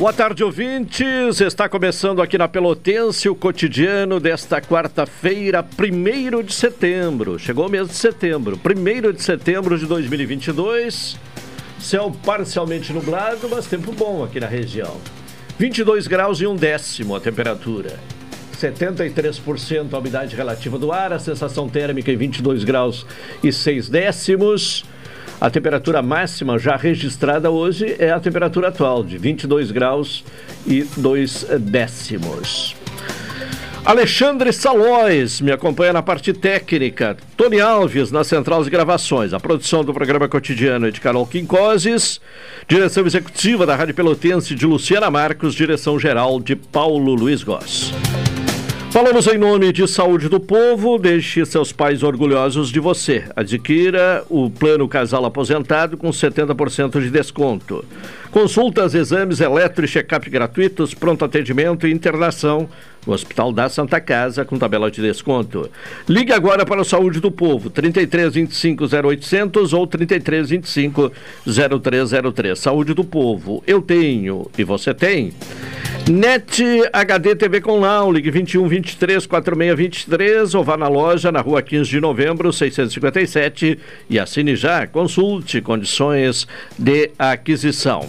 Boa tarde, ouvintes. Está começando aqui na Pelotense o cotidiano desta quarta-feira, 1 de setembro. Chegou o mês de setembro, 1 de setembro de 2022. Céu parcialmente nublado, mas tempo bom aqui na região. 22 graus e um décimo a temperatura. 73% a umidade relativa do ar, a sensação térmica em 22 graus e 6 décimos. A temperatura máxima já registrada hoje é a temperatura atual, de 22 graus e 2 décimos. Alexandre Salóis me acompanha na parte técnica. Tony Alves na central de gravações. A produção do programa cotidiano é de Carol Quincoses. Direção executiva da Rádio Pelotense de Luciana Marcos. Direção geral de Paulo Luiz Goss. Falamos em nome de Saúde do Povo, deixe seus pais orgulhosos de você. Adquira o plano casal aposentado com 70% de desconto. Consultas, exames, eletro e check-up gratuitos, pronto atendimento e internação no Hospital da Santa Casa com tabela de desconto. Ligue agora para o Saúde do Povo, 33 25 0800 ou 33 25 0303. Saúde do Povo, eu tenho e você tem. NET HD TV com Lau, ligue 21 23 46 23 ou vá na loja na rua 15 de novembro 657 e assine já. Consulte condições de aquisição.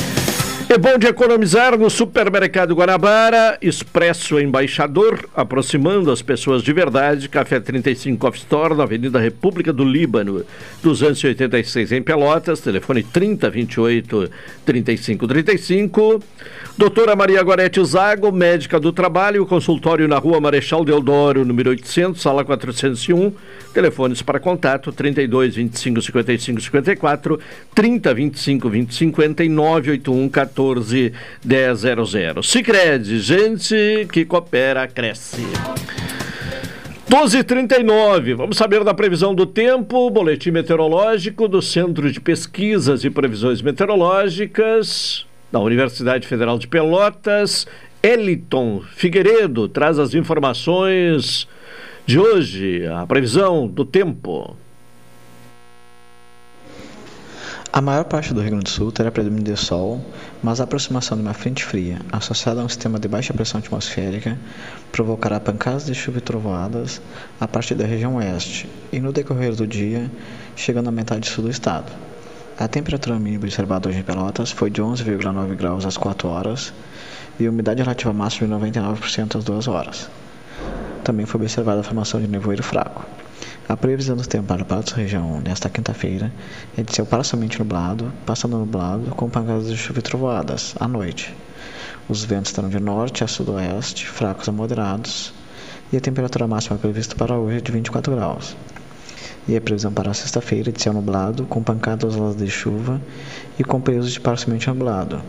É bom de economizar no Supermercado Guanabara, Expresso Embaixador, aproximando as pessoas de verdade. Café 35 Off Store, na Avenida República do Líbano, 286 em Pelotas, telefone 3028 3535. Doutora Maria Gorete Zago, médica do trabalho, consultório na rua Marechal Deodoro, número 800, sala 401. Telefones para contato 32 25 55 54, 30 25 20 50 e 981 14 1000. Sicredi, gente que coopera, cresce. 12h39, vamos saber da previsão do tempo, boletim meteorológico do Centro de Pesquisas e Previsões Meteorológicas da Universidade Federal de Pelotas. Eliton Figueiredo traz as informações de hoje, a previsão do tempo. A maior parte do Rio Grande do Sul terá predomínio de sol, mas a aproximação de uma frente fria, associada a um sistema de baixa pressão atmosférica, provocará pancadas de chuva e trovoadas a partir da região oeste e no decorrer do dia, chegando à metade sul do estado. A temperatura mínima observada hoje em Pelotas foi de 11,9 graus às 4 horas e a umidade relativa máxima de 99% às 2 horas. Também foi observada a formação de nevoeiro fraco. A previsão do tempo para a nossa região nesta quinta-feira é de céu parcialmente nublado, passando nublado com pancadas de chuva e trovoadas à noite. Os ventos estarão de norte a sudoeste, fracos a moderados, e a temperatura máxima prevista para hoje é de 24 graus. E a previsão para sexta-feira é de céu nublado, com pancadas de chuva e com períodos de parcialmente nublado,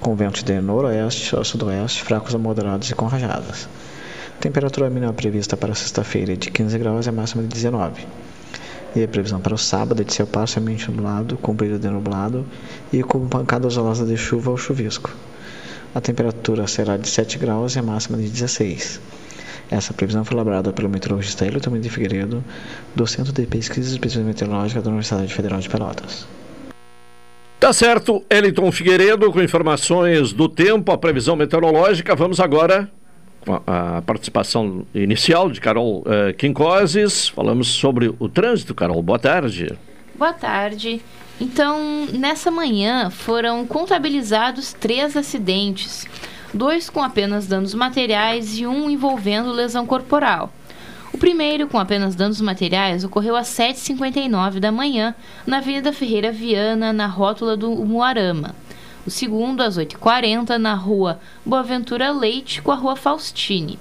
com ventos de noroeste a sudoeste, fracos a moderados e com rajadas. Temperatura mínima prevista para sexta-feira é de 15 graus e a máxima de 19. E a previsão para o sábado é de céu parcialmente nublado, com período de nublado e com pancadas isoladas de chuva ou chuvisco. A temperatura será de 7 graus e a máxima de 16. Essa previsão foi elaborada pelo meteorologista Elton de Figueiredo, do Centro de Pesquisas e Pesquisa Meteorológica da Universidade Federal de Pelotas. Tá certo, Eliton Figueiredo, com informações do tempo, a previsão meteorológica. Vamos agora a participação inicial de Carol uh, Quincoses. Falamos sobre o trânsito. Carol, boa tarde. Boa tarde. Então, nessa manhã foram contabilizados três acidentes, dois com apenas danos materiais e um envolvendo lesão corporal. O primeiro, com apenas danos materiais, ocorreu às 7h59 da manhã, na Avenida Ferreira Viana, na rótula do Muarama. O segundo, às 8h40, na rua Boaventura Leite, com a rua Faustine.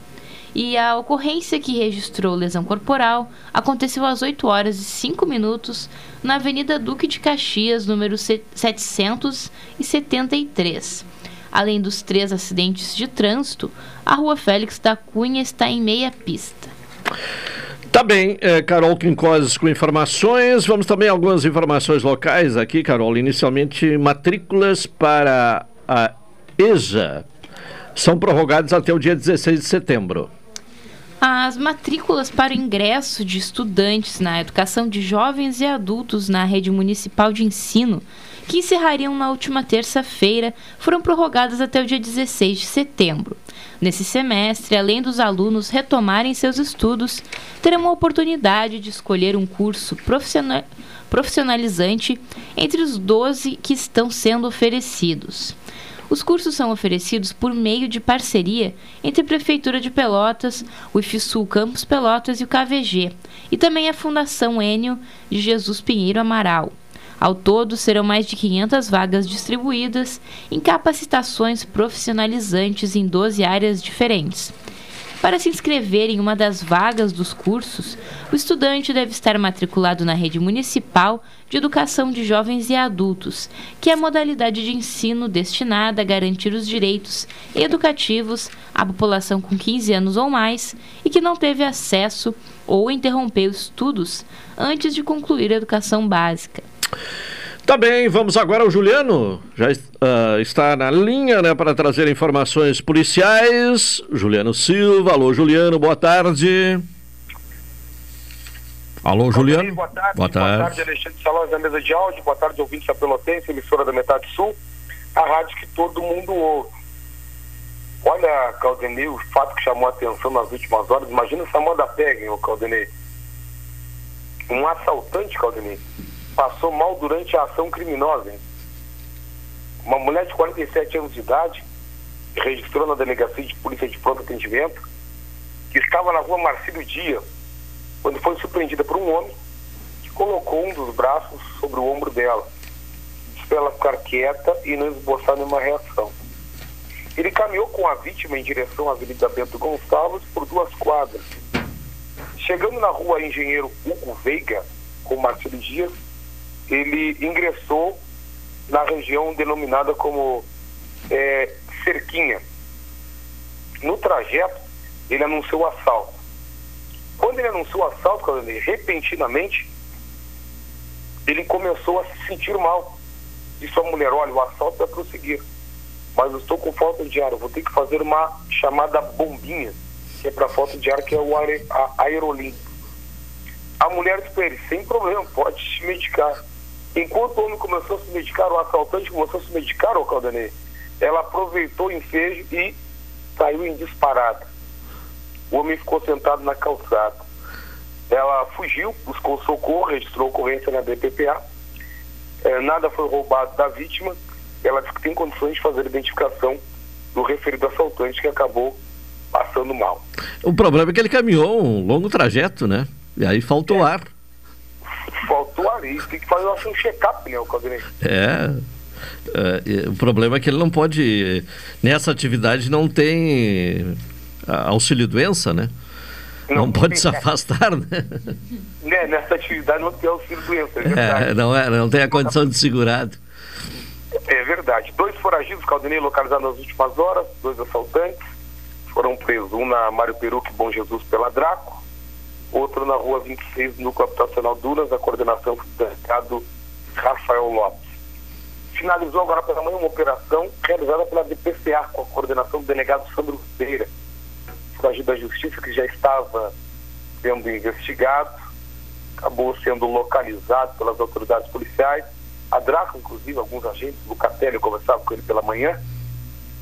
E a ocorrência que registrou lesão corporal aconteceu às 8 horas e 5 minutos na Avenida Duque de Caxias, número 773. Além dos três acidentes de trânsito, a Rua Félix da Cunha está em meia pista. Tá bem, é, Carol Quincoses com informações. Vamos também algumas informações locais aqui, Carol. Inicialmente, matrículas para a EJA são prorrogadas até o dia 16 de setembro. As matrículas para o ingresso de estudantes na educação de jovens e adultos na rede municipal de ensino, que encerrariam na última terça-feira, foram prorrogadas até o dia 16 de setembro. Nesse semestre, além dos alunos retomarem seus estudos, terão a oportunidade de escolher um curso profissionalizante entre os 12 que estão sendo oferecidos. Os cursos são oferecidos por meio de parceria entre a Prefeitura de Pelotas, o IFSUL Campus Pelotas e o KVG, e também a Fundação Enio de Jesus Pinheiro Amaral. Ao todo, serão mais de 500 vagas distribuídas em capacitações profissionalizantes em 12 áreas diferentes. Para se inscrever em uma das vagas dos cursos, o estudante deve estar matriculado na rede municipal de educação de jovens e adultos, que é a modalidade de ensino destinada a garantir os direitos educativos à população com 15 anos ou mais e que não teve acesso ou interrompeu estudos antes de concluir a educação básica. Tá bem, vamos agora ao Juliano. Já uh, está na linha né, para trazer informações policiais. Juliano Silva. Alô, Juliano, boa tarde. Alô, Juliano. Boa tarde. Boa tarde, boa tarde Alexandre Salões da mesa de áudio. Boa tarde, ouvintes da Pelotense, emissora da Metade Sul. A rádio que todo mundo ouve. Olha, Caldenei, o fato que chamou a atenção nas últimas horas. Imagina essa moda pega, hein, Caldenei. Um assaltante, Caldenei passou mal durante a ação criminosa. Hein? Uma mulher de 47 anos de idade registrou na delegacia de polícia de pronto atendimento que estava na rua Marcílio Dia, quando foi surpreendida por um homem que colocou um dos braços sobre o ombro dela. Disse para ela ficar quieta e não esboçar nenhuma reação. Ele caminhou com a vítima em direção à Avenida Bento Gonçalves por duas quadras. Chegando na rua Engenheiro Hugo Veiga, com Marcelo Dias, ele ingressou na região denominada como é, Cerquinha. No trajeto, ele anunciou o assalto. Quando ele anunciou o assalto, repentinamente, ele começou a se sentir mal. Disse à mulher, olha, o assalto vai prosseguir. Mas eu estou com falta de ar, eu vou ter que fazer uma chamada bombinha, que é para falta de ar, que é o aerolim. A mulher disse para ele, sem problema, pode se medicar. Enquanto o homem começou a se medicar, o assaltante começou a se medicar, o Caldanei, ela aproveitou o ensejo e saiu em disparada. O homem ficou sentado na calçada. Ela fugiu, buscou socorro, registrou ocorrência na DPPA. É, nada foi roubado da vítima. Ela disse que tem condições de fazer a identificação do referido assaltante que acabou passando mal. O problema é que ele caminhou um longo trajeto, né? E aí faltou é. ar faltou ali. Tem que fazer um check-up, né, o Caldenei? É. É, o problema é que ele não pode. Nessa atividade não tem auxílio doença, né? Não, não pode se afastar, né? né? Nessa atividade não tem auxílio doença, é, é verdade. É, não, é, não tem a condição de segurado. É verdade. Dois foragidos, Caldenei, localizados nas últimas horas, dois assaltantes, foram presos. Um na Mário Peruque, Bom Jesus, pela Draco, outro na rua 26, no habitacional Duras, a coordenação do delegado Rafael Lopes. Finalizou agora pela manhã uma operação realizada pela DPCA, com a coordenação do delegado Sandro Pereira, foragido da Justiça, que já estava sendo investigado, acabou sendo localizado pelas autoridades policiais. A Draco, inclusive, alguns agentes, Lucatelli, eu conversava com ele pela manhã,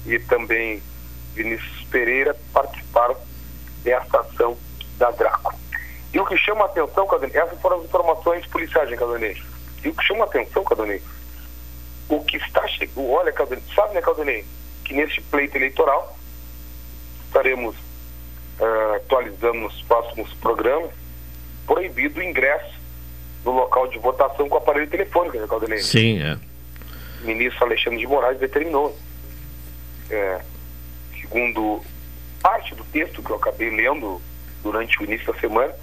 e também Vinícius Pereira participaram dessa ação da Draco. E o que chama a atenção, Cadonei, essas foram as informações policiais, Cadonei. E o que chama a atenção, Cadonei, o que está chegando, olha, Cadonei, sabe, né, Cadonei, que neste pleito eleitoral estaremos uh, atualizando nos próximos programas, proibido o ingresso no local de votação com aparelho telefônico, né, Caldenei? Sim, é. O ministro Alexandre de Moraes determinou. É, segundo parte do texto que eu acabei lendo durante o início da semana,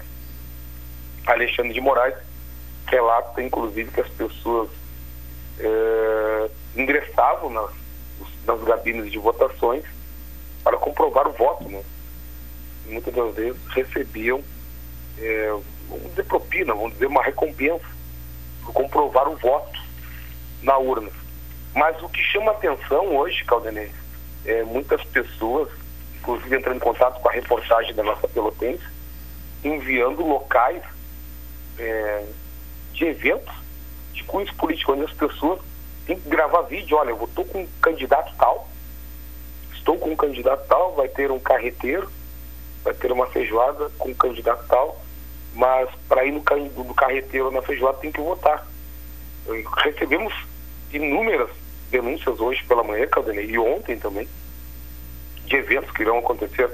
Alexandre de Moraes relata, inclusive, que as pessoas é, ingressavam nas, nas gabines de votações para comprovar o voto, né? muitas das vezes recebiam, é, vamos dizer, propina, vamos dizer, uma recompensa por comprovar o voto na urna. Mas o que chama atenção hoje, Caldenei, é muitas pessoas, inclusive entrando em contato com a reportagem da nossa Pelotense, enviando locais é, de eventos de cunhos políticos, onde as pessoas têm que gravar vídeo, olha, eu estou com um candidato tal, estou com um candidato tal, vai ter um carreteiro, vai ter uma feijoada com um candidato tal, mas para ir no, no carreteiro na feijoada tem que votar. Recebemos inúmeras denúncias hoje pela manhã, Caldenei, e ontem também, de eventos que irão acontecer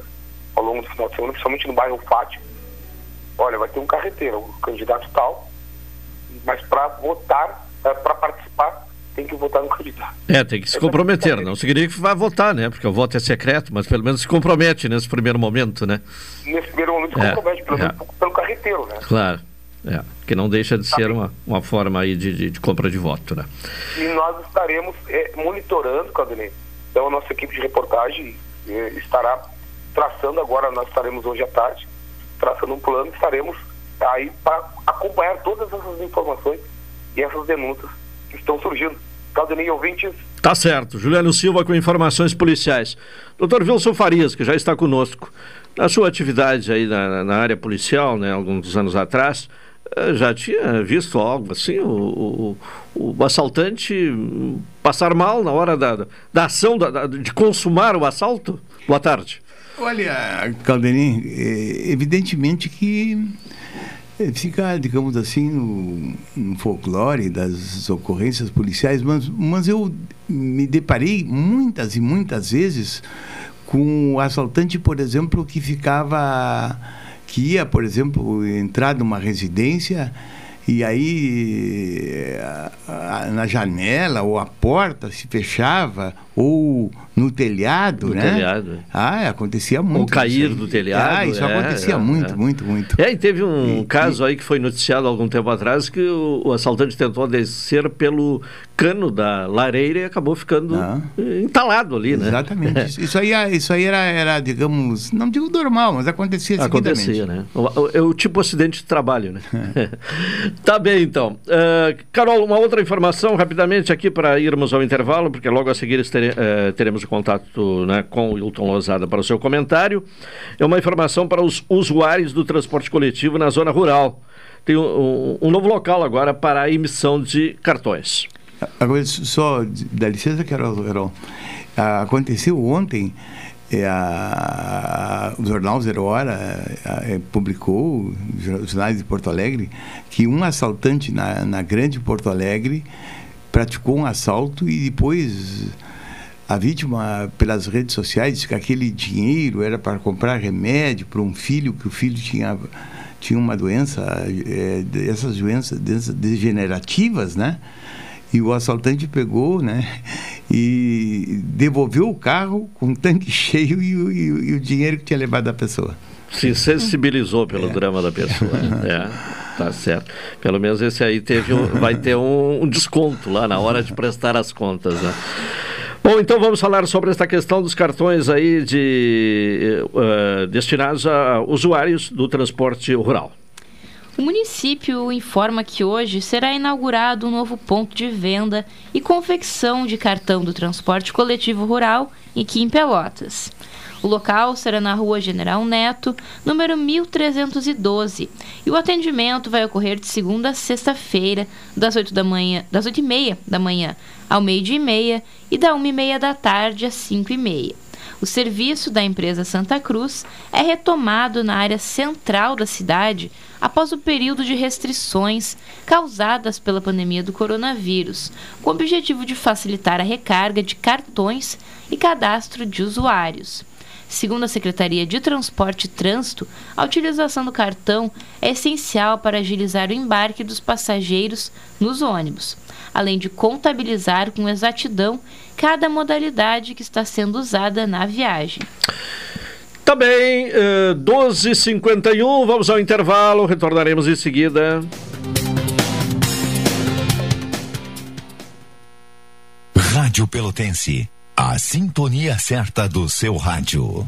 ao longo do final de semana, principalmente no bairro Fátima. Olha, vai ter um carreteiro, um candidato tal, mas para votar, é, para participar, tem que votar no candidato. É, tem que se comprometer. Não significa que vai votar, né? Porque o voto é secreto, mas pelo menos se compromete nesse primeiro momento, né? Nesse primeiro momento se é, compromete, pelo menos é. pelo carreteiro, né? Claro. É, que não deixa de ser uma, uma forma aí de, de, de compra de voto, né? E nós estaremos é, monitorando, Cadê? Então a nossa equipe de reportagem é, estará traçando agora, nós estaremos hoje à tarde, traçando um plano, estaremos aí para acompanhar todas essas informações e essas denúncias que estão surgindo. Caldenei ouvintes. Tá certo. Juliano Silva com informações policiais. Doutor Wilson Farias, que já está conosco. Na sua atividade aí na, na área policial, né, alguns anos atrás, eh, já tinha visto algo assim, o, o, o assaltante passar mal na hora da, da ação, da, de consumar o assalto? Boa tarde. Olha, Calderim, é evidentemente que é, fica, digamos assim, no, no, folclore das ocorrências policiais, mas, mas eu me deparei muitas e muitas vezes com o assaltante, por exemplo, que ficava, que ia, por exemplo, entrar numa residência e aí na janela ou a porta se fechava ou no telhado, no né? telhado. Ah, acontecia muito. Ou cair do telhado. Ah, isso é, acontecia é, muito, é. muito, muito. É, e teve um e, caso e... aí que foi noticiado algum tempo atrás que o, o, assaltante tentou descer pelo cano da lareira e acabou ficando ah. entalado ali, né? Exatamente. isso aí, isso aí era, era, digamos, não digo normal, mas acontecia Acontecia, né? É o, o, tipo acidente de trabalho, né? tá bem, então. Uh, Carol, uma outra informação rapidamente aqui para irmos ao intervalo, porque logo a seguir estaremos eh, teremos contato né, com o Hilton Lozada para o seu comentário. É uma informação para os usuários do transporte coletivo na zona rural. Tem um, um novo local agora para a emissão de cartões. Agora, só, dá licença, Carol. Carol. Aconteceu ontem, é, a, o jornal Zero Hora é, publicou, os jornais de Porto Alegre, que um assaltante na, na grande Porto Alegre praticou um assalto e depois a vítima, pelas redes sociais, disse que aquele dinheiro era para comprar remédio para um filho, que o filho tinha, tinha uma doença, é, essas doenças degenerativas, né? E o assaltante pegou, né? E devolveu o carro com um tanque cheio e, e, e o dinheiro que tinha levado da pessoa. Se sensibilizou pelo é. drama da pessoa. é, tá certo. Pelo menos esse aí teve um, vai ter um, um desconto lá na hora de prestar as contas, né? Bom, então vamos falar sobre esta questão dos cartões aí de, uh, destinados a usuários do transporte rural. O município informa que hoje será inaugurado um novo ponto de venda e confecção de cartão do transporte coletivo rural aqui em Pelotas. O local será na Rua General Neto, número 1312, e o atendimento vai ocorrer de segunda a sexta-feira, das 8 da manhã, das 8 e meia da manhã ao meio-dia e meia e da 1 e meia da tarde às 5 e meia. O serviço da empresa Santa Cruz é retomado na área central da cidade após o período de restrições causadas pela pandemia do coronavírus, com o objetivo de facilitar a recarga de cartões e cadastro de usuários. Segundo a Secretaria de Transporte e Trânsito, a utilização do cartão é essencial para agilizar o embarque dos passageiros nos ônibus, além de contabilizar com exatidão cada modalidade que está sendo usada na viagem. Também, uh, 12h51, vamos ao intervalo, retornaremos em seguida. Rádio Pelotense, a sintonia certa do seu rádio.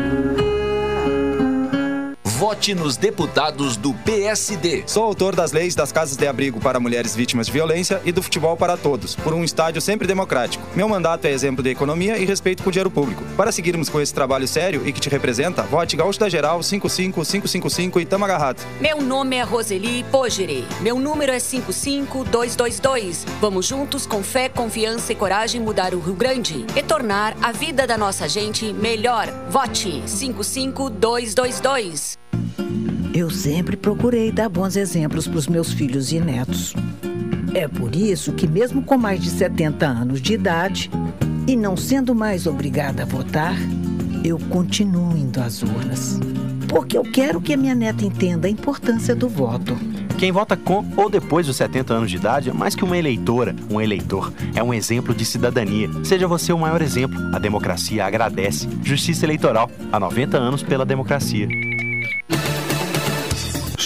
Vote nos deputados do PSD. Sou autor das leis das casas de abrigo para mulheres vítimas de violência e do futebol para todos, por um estádio sempre democrático. Meu mandato é exemplo de economia e respeito com o dinheiro público. Para seguirmos com esse trabalho sério e que te representa, vote Gaúcho da Geral 55555 e tamo agarrado. Meu nome é Roseli Pogere. Meu número é 55222. Vamos juntos com fé, confiança e coragem mudar o Rio Grande e tornar a vida da nossa gente melhor. Vote 55222. Eu sempre procurei dar bons exemplos para os meus filhos e netos. É por isso que, mesmo com mais de 70 anos de idade e não sendo mais obrigada a votar, eu continuo indo às urnas. Porque eu quero que a minha neta entenda a importância do voto. Quem vota com ou depois dos 70 anos de idade é mais que uma eleitora, um eleitor. É um exemplo de cidadania. Seja você o maior exemplo. A democracia agradece. Justiça Eleitoral. Há 90 anos pela democracia.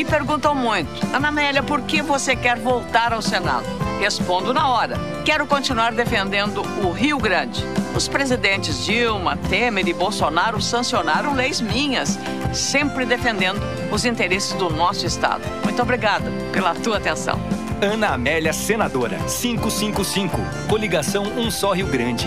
Me perguntam muito, Ana Amélia, por que você quer voltar ao Senado? Respondo na hora. Quero continuar defendendo o Rio Grande. Os presidentes Dilma, Temer e Bolsonaro sancionaram leis minhas, sempre defendendo os interesses do nosso Estado. Muito obrigada pela tua atenção. Ana Amélia, senadora, 555. Coligação Um Só Rio Grande.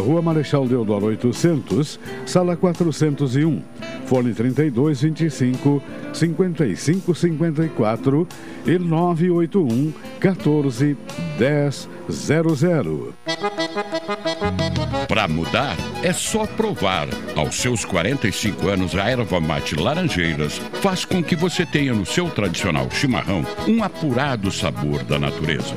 Rua Marechal Deodoro 800, Sala 401. Fone 3225 5554 e 981 14 1000. Para mudar, é só provar. Aos seus 45 anos, a erva mate Laranjeiras faz com que você tenha no seu tradicional chimarrão um apurado sabor da natureza.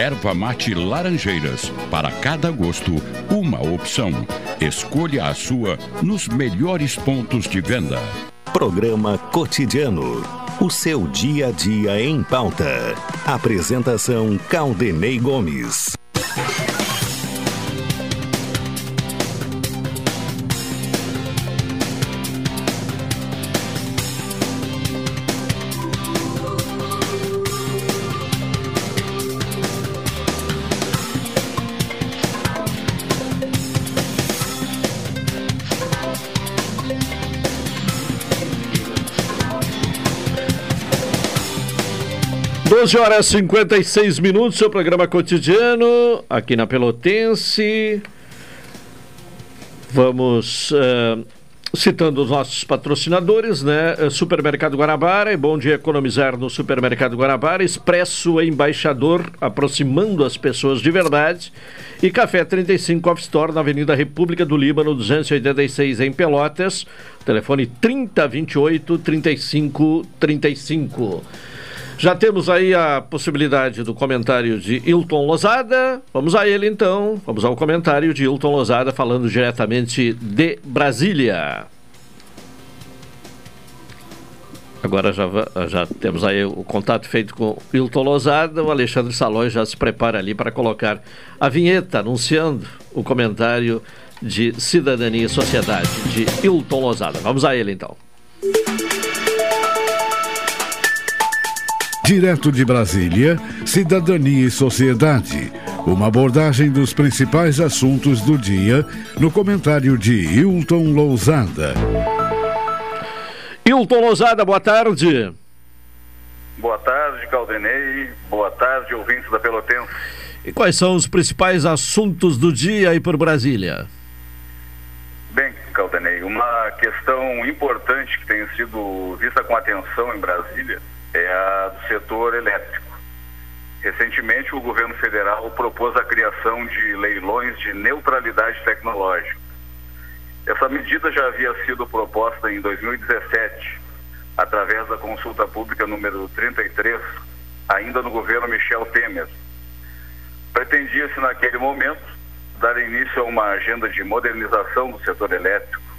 Erva mate Laranjeiras. Para cada gosto, uma opção. Escolha a sua nos melhores pontos de venda. Programa Cotidiano. O seu dia a dia em pauta. Apresentação Caldenei Gomes. 12 horas e 56 minutos, seu programa cotidiano, aqui na Pelotense. Vamos uh, citando os nossos patrocinadores, né? Eh, Supermercado Guanabara, é bom dia economizar no Supermercado Guanabara. Expresso Embaixador, aproximando as pessoas de verdade. E Café 35 Off Store, na Avenida República do Líbano, 286, em Pelotas. Telefone 3028 3535. Já temos aí a possibilidade do comentário de Hilton Lozada. Vamos a ele então. Vamos ao comentário de Hilton Lozada falando diretamente de Brasília. Agora já, já temos aí o contato feito com Hilton Lozada. O Alexandre Salões já se prepara ali para colocar a vinheta anunciando o comentário de Cidadania e Sociedade de Hilton Lozada. Vamos a ele então. Direto de Brasília, Cidadania e Sociedade. Uma abordagem dos principais assuntos do dia no comentário de Hilton Lousada. Hilton Lousada, boa tarde. Boa tarde, Caldenei. Boa tarde, ouvintes da Pelotense. E quais são os principais assuntos do dia aí por Brasília? Bem, Caldenei, uma questão importante que tem sido vista com atenção em Brasília é a do setor elétrico. Recentemente, o governo federal propôs a criação de leilões de neutralidade tecnológica. Essa medida já havia sido proposta em 2017, através da consulta pública número 33, ainda no governo Michel Temer. Pretendia-se, naquele momento, dar início a uma agenda de modernização do setor elétrico,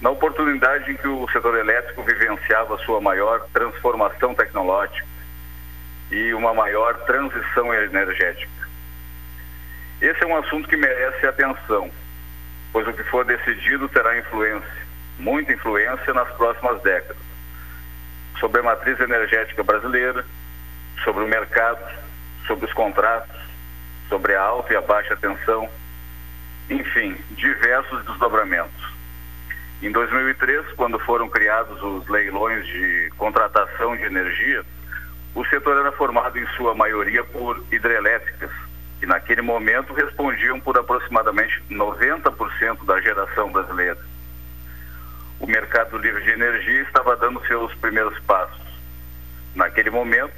na oportunidade em que o setor elétrico vivenciava sua maior transformação tecnológica e uma maior transição energética. Esse é um assunto que merece atenção, pois o que for decidido terá influência, muita influência nas próximas décadas, sobre a matriz energética brasileira, sobre o mercado, sobre os contratos, sobre a alta e a baixa tensão, enfim, diversos desdobramentos. Em 2003, quando foram criados os leilões de contratação de energia, o setor era formado em sua maioria por hidrelétricas, que naquele momento respondiam por aproximadamente 90% da geração brasileira. O mercado livre de energia estava dando seus primeiros passos. Naquele momento,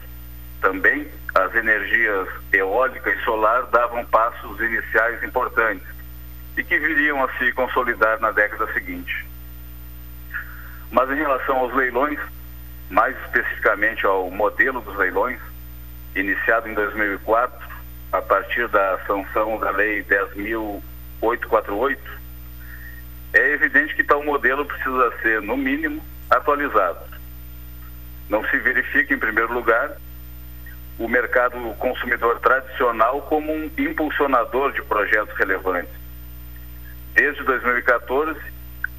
também as energias eólica e solar davam passos iniciais importantes e que viriam a se consolidar na década seguinte. Mas em relação aos leilões, mais especificamente ao modelo dos leilões, iniciado em 2004, a partir da sanção da Lei 10.848, é evidente que tal modelo precisa ser, no mínimo, atualizado. Não se verifica, em primeiro lugar, o mercado consumidor tradicional como um impulsionador de projetos relevantes. Desde 2014,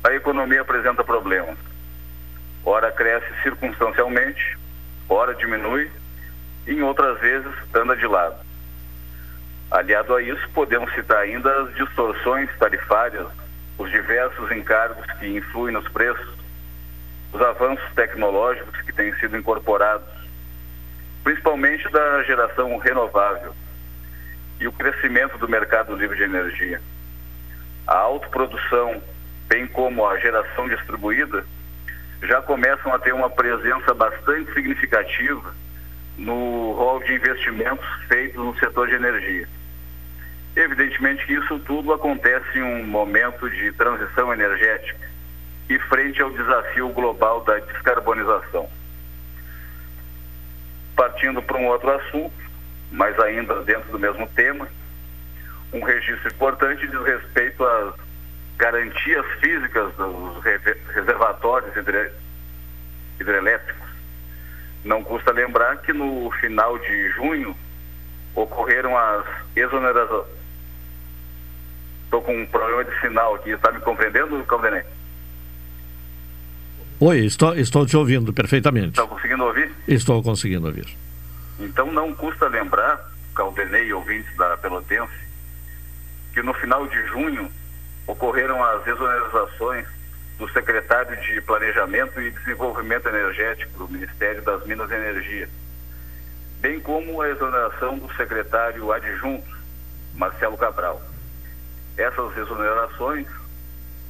a economia apresenta problemas ora cresce circunstancialmente, ora diminui, e em outras vezes anda de lado. Aliado a isso, podemos citar ainda as distorções tarifárias, os diversos encargos que influem nos preços, os avanços tecnológicos que têm sido incorporados, principalmente da geração renovável e o crescimento do mercado livre de energia. A autoprodução, bem como a geração distribuída, já começam a ter uma presença bastante significativa no rol de investimentos feitos no setor de energia. Evidentemente que isso tudo acontece em um momento de transição energética e frente ao desafio global da descarbonização. Partindo para um outro assunto, mas ainda dentro do mesmo tema, um registro importante diz respeito às garantias físicas dos reservatórios hidrelétricos. Não custa lembrar que no final de junho ocorreram as exonerações. Estou com um problema de sinal aqui, está me compreendendo, Caldenei? Oi, estou, estou te ouvindo perfeitamente. Está conseguindo ouvir? Estou conseguindo ouvir. Então não custa lembrar, Caldenei e ouvintes da Pelotense, que no final de junho ocorreram as exonerações do secretário de Planejamento e Desenvolvimento Energético do Ministério das Minas e Energia, bem como a exoneração do secretário adjunto, Marcelo Cabral. Essas exonerações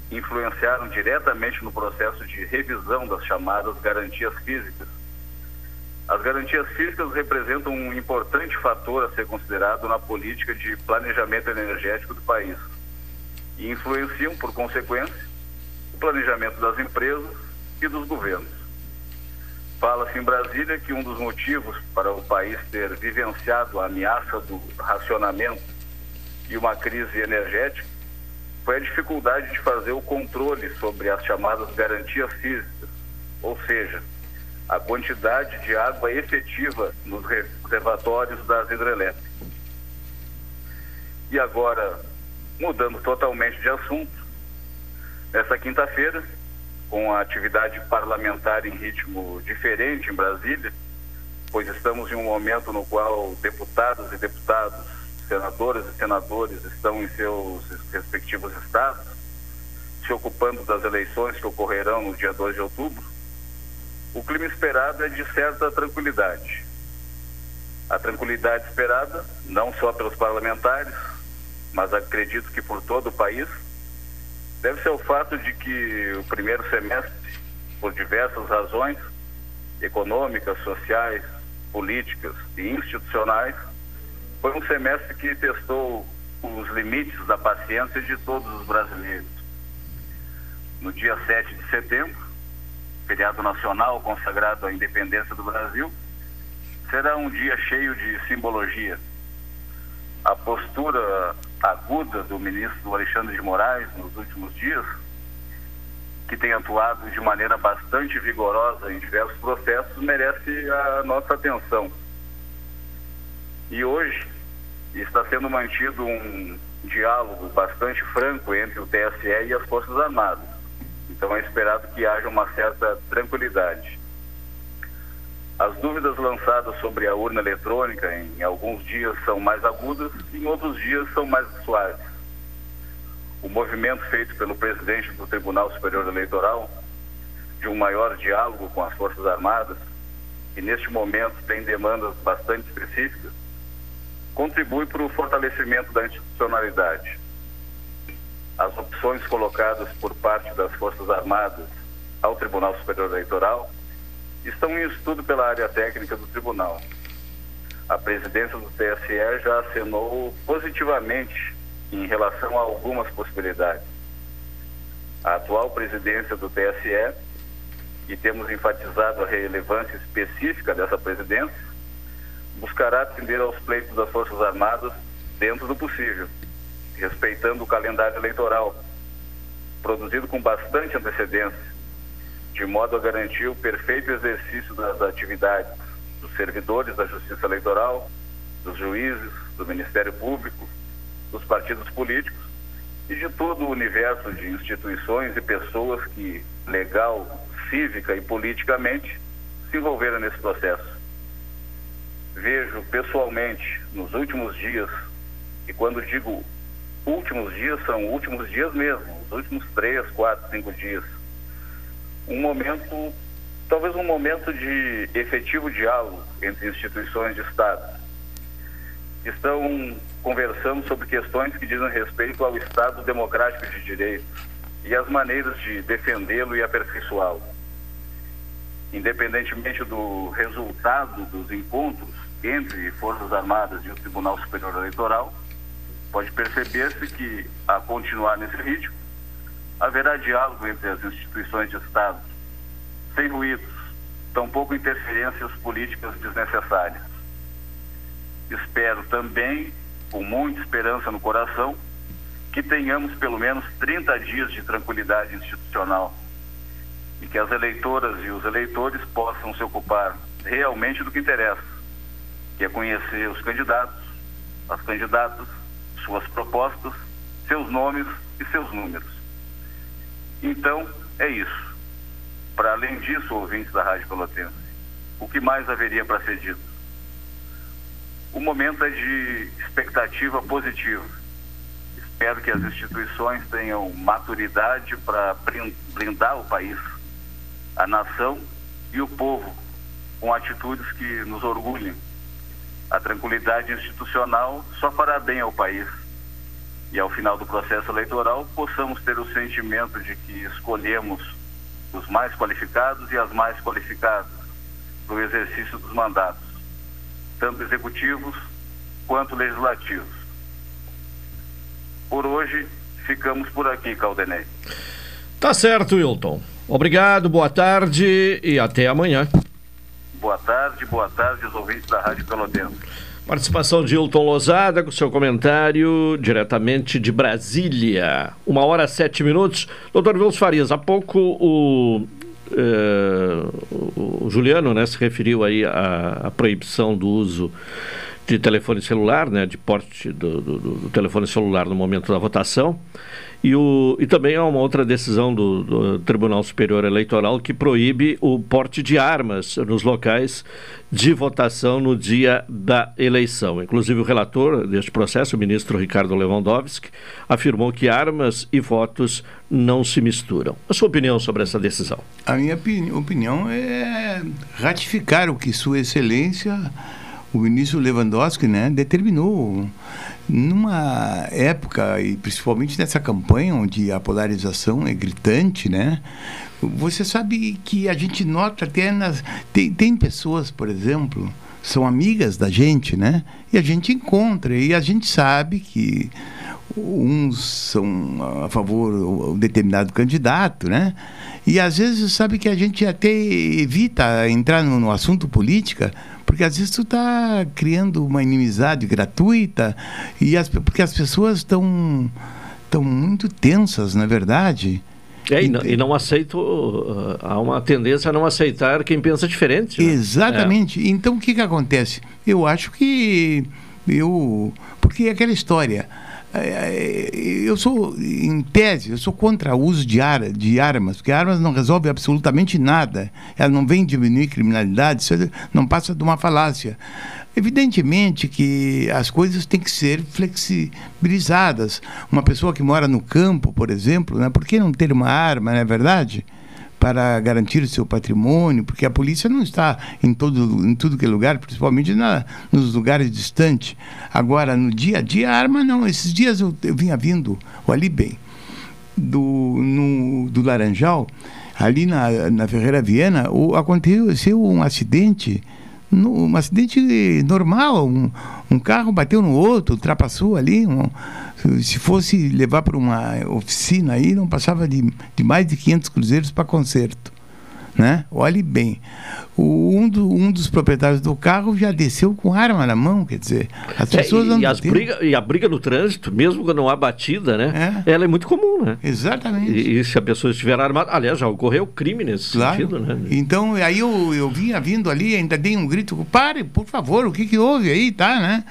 influenciaram diretamente no processo de revisão das chamadas garantias físicas. As garantias físicas representam um importante fator a ser considerado na política de planejamento energético do país e influenciam, por consequência, o planejamento das empresas e dos governos. Fala-se em Brasília que um dos motivos para o país ter vivenciado a ameaça do racionamento e uma crise energética foi a dificuldade de fazer o controle sobre as chamadas garantias físicas, ou seja, a quantidade de água efetiva nos reservatórios das hidrelétricas. E agora, mudando totalmente de assunto, nessa quinta-feira, com a atividade parlamentar em ritmo diferente em Brasília, pois estamos em um momento no qual deputados e deputados senadoras e senadores estão em seus respectivos estados, se ocupando das eleições que ocorrerão no dia 2 de outubro, o clima esperado é de certa tranquilidade. A tranquilidade esperada, não só pelos parlamentares, mas acredito que por todo o país, deve ser o fato de que o primeiro semestre, por diversas razões econômicas, sociais, políticas e institucionais, foi um semestre que testou os limites da paciência de todos os brasileiros. No dia 7 de setembro, feriado nacional consagrado à independência do Brasil, será um dia cheio de simbologia. A postura aguda do ministro Alexandre de Moraes nos últimos dias, que tem atuado de maneira bastante vigorosa em diversos processos, merece a nossa atenção. E hoje, está sendo mantido um diálogo bastante franco entre o TSE e as Forças Armadas. Então é esperado que haja uma certa tranquilidade. As dúvidas lançadas sobre a urna eletrônica em alguns dias são mais agudas em outros dias são mais suaves. O movimento feito pelo presidente do Tribunal Superior Eleitoral de um maior diálogo com as Forças Armadas, que neste momento tem demandas bastante específicas, contribui para o fortalecimento da institucionalidade. As opções colocadas por parte das Forças Armadas ao Tribunal Superior Eleitoral estão em estudo pela área técnica do Tribunal. A presidência do TSE já acenou positivamente em relação a algumas possibilidades. A atual presidência do TSE, e temos enfatizado a relevância específica dessa presidência, buscará atender aos pleitos das Forças Armadas dentro do possível, respeitando o calendário eleitoral, produzido com bastante antecedência, de modo a garantir o perfeito exercício das atividades dos servidores da Justiça Eleitoral, dos juízes, do Ministério Público, dos partidos políticos e de todo o universo de instituições e pessoas que, legal, cívica e politicamente, se envolveram nesse processo. Vejo pessoalmente nos últimos dias, e quando digo últimos dias, são últimos dias mesmo, os últimos três, quatro, cinco dias, um momento, talvez um momento de efetivo diálogo entre instituições de Estado. Estão conversando sobre questões que dizem respeito ao Estado democrático de direito e as maneiras de defendê-lo e aperfeiçoá-lo. Independentemente do resultado dos encontros, entre Forças Armadas e o Tribunal Superior Eleitoral, pode perceber-se que, a continuar nesse ritmo, haverá diálogo entre as instituições de Estado, sem ruídos, tampouco interferências políticas desnecessárias. Espero também, com muita esperança no coração, que tenhamos pelo menos 30 dias de tranquilidade institucional e que as eleitoras e os eleitores possam se ocupar realmente do que interessa que é conhecer os candidatos, as candidatas, suas propostas, seus nomes e seus números. Então, é isso. Para além disso, ouvintes da Rádio Pelotense, o que mais haveria para ser dito? O momento é de expectativa positiva. Espero que as instituições tenham maturidade para blindar o país, a nação e o povo com atitudes que nos orgulhem A tranquilidade institucional só fará bem ao país. E ao final do processo eleitoral, possamos ter o sentimento de que escolhemos os mais qualificados e as mais qualificadas para o exercício dos mandatos, tanto executivos quanto legislativos. Por hoje, ficamos por aqui, Caldenei. Tá certo, Wilton. Obrigado, boa tarde e até amanhã. Boa tarde, boa tarde aos ouvintes da Rádio Pelotense. Participação de Hilton Lozada com seu comentário diretamente de Brasília. Uma hora sete minutos. Doutor Vilso Farias, há pouco o, eh, o Juliano né, se referiu aí à, à proibição do uso de telefone celular, né, de porte do, do, do, telefone celular no momento da votação. E, o, e também há uma outra decisão do, do, Tribunal Superior Eleitoral que proíbe o porte de armas nos locais de votação no dia da eleição. Inclusive, o relator deste processo, o ministro Ricardo Lewandowski, afirmou que armas e votos não se misturam. A sua opinião sobre essa decisão? A minha opinião é ratificar o que Sua Excelência o ministro Lewandowski né, determinou numa época e principalmente nessa campanha onde a polarização é gritante, né? Você sabe que a gente nota até nas tem, tem pessoas, por exemplo, são amigas da gente, né? E a gente encontra e a gente sabe que uns são a favor de determinado candidato, né? E às vezes sabe que a gente até evita entrar no, no assunto política porque às vezes tu está criando uma inimizade gratuita e as, porque as pessoas estão estão muito tensas, na é verdade. É, e, não, e não aceito, uh, há uma tendência a não aceitar quem pensa diferente. Né? Exatamente. É. Então o que, que acontece? Eu acho que eu. Porque é aquela história. É, é, eu sou, em tese, eu sou contra o uso de, ar, de armas, porque armas não resolvem absolutamente nada. Elas não vêm diminuir criminalidade, isso não passa de uma falácia. Evidentemente que as coisas têm que ser flexibilizadas. Uma pessoa que mora no campo, por exemplo, né, por que não ter uma arma, não é verdade? Para garantir o seu patrimônio, porque a polícia não está em, todo, em tudo que é lugar, principalmente na, nos lugares distantes. Agora, no dia a dia, a arma não. Esses dias eu, eu vinha vindo, ali bem, do, no, do Laranjal, ali na, na Ferreira Viana, o, aconteceu um acidente um acidente normal, um, um, carro bateu no outro, ultrapassou ali. Um, se fosse levar para uma oficina aí, não passava de, de mais de 500 cruzeiros para conserto. Né? Olhe bem. O, um, do, um, dos proprietários do carro já desceu com arma na mão, quer dizer, as é, pessoas é, e, as briga, e a briga no trânsito, mesmo quando não há batida, né? É. Ela é muito comum, né? Exatamente. E, e, se a pessoa estiver armada, aliás, já ocorreu crime nesse claro. sentido, né? Então, aí eu, eu vinha vindo ali, ainda dei um grito, pare, por favor, o que, que houve aí, tá, né?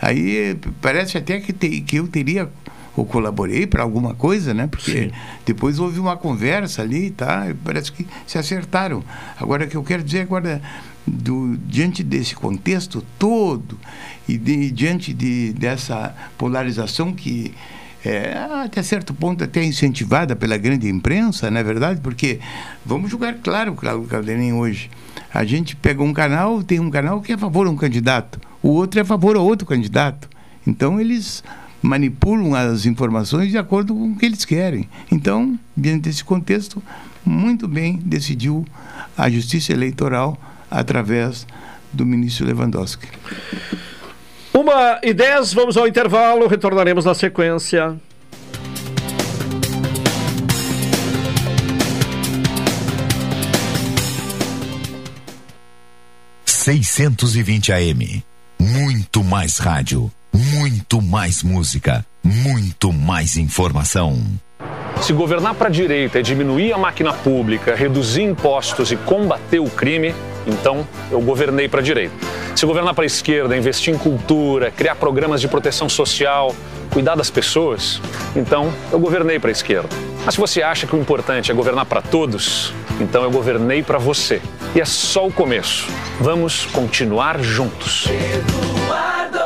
Aí parece até que, te, que eu teria ou colaborei para alguma coisa, né? Porque Sim. depois houve uma conversa ali, tá? Parece que se acertaram. Agora, o que eu quero dizer agora, do, diante desse contexto todo e de, diante de, dessa polarização que é, até certo ponto até incentivada pela grande imprensa, não é verdade? Porque, vamos julgar claro, Claudio Calderim, hoje. A gente pega um canal, tem um canal que é a favor de um candidato, o outro é a favor a outro candidato. Então, eles manipulam as informações de acordo com o que eles querem. Então, diante desse contexto, muito bem decidiu a Justiça Eleitoral através do ministro Lewandowski. Uma e dez, vamos ao intervalo, retornaremos na sequência. Seiscentos e vinte AM. Muito mais rádio muito mais música, muito mais informação. Se governar para a direita é diminuir a máquina pública, reduzir impostos e combater o crime, então eu governei para a direita. Se governar para a esquerda é investir em cultura, criar programas de proteção social, cuidar das pessoas, então eu governei para a esquerda. Mas se você acha que o importante é governar para todos, então eu governei para você. E é só o começo. Vamos continuar juntos. Eduardo.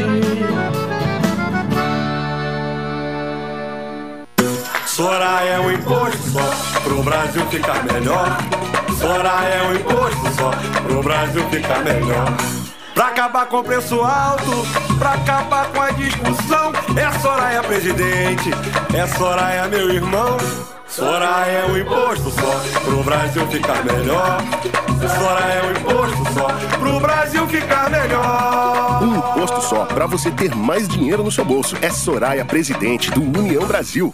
Soraya é um imposto só pro Brasil ficar melhor. Soraya é um imposto só pro Brasil ficar melhor. Pra acabar com o preço alto, pra acabar com a discussão. É Soraya presidente, é Soraya meu irmão. Soraya é um imposto só pro Brasil ficar melhor. Soraya é um imposto só pro Brasil ficar melhor. Um imposto só para você ter mais dinheiro no seu bolso. É Soraya presidente do União Brasil.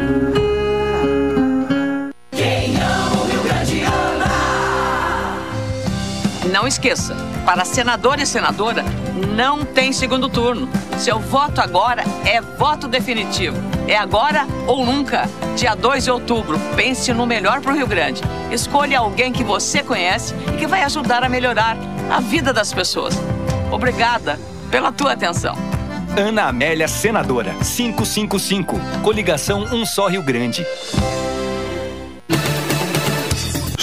Não esqueça, para senador e senadora, não tem segundo turno. Seu voto agora é voto definitivo. É agora ou nunca. Dia 2 de outubro, pense no melhor para o Rio Grande. Escolha alguém que você conhece e que vai ajudar a melhorar a vida das pessoas. Obrigada pela tua atenção. Ana Amélia Senadora, 555. Coligação Um Só Rio Grande.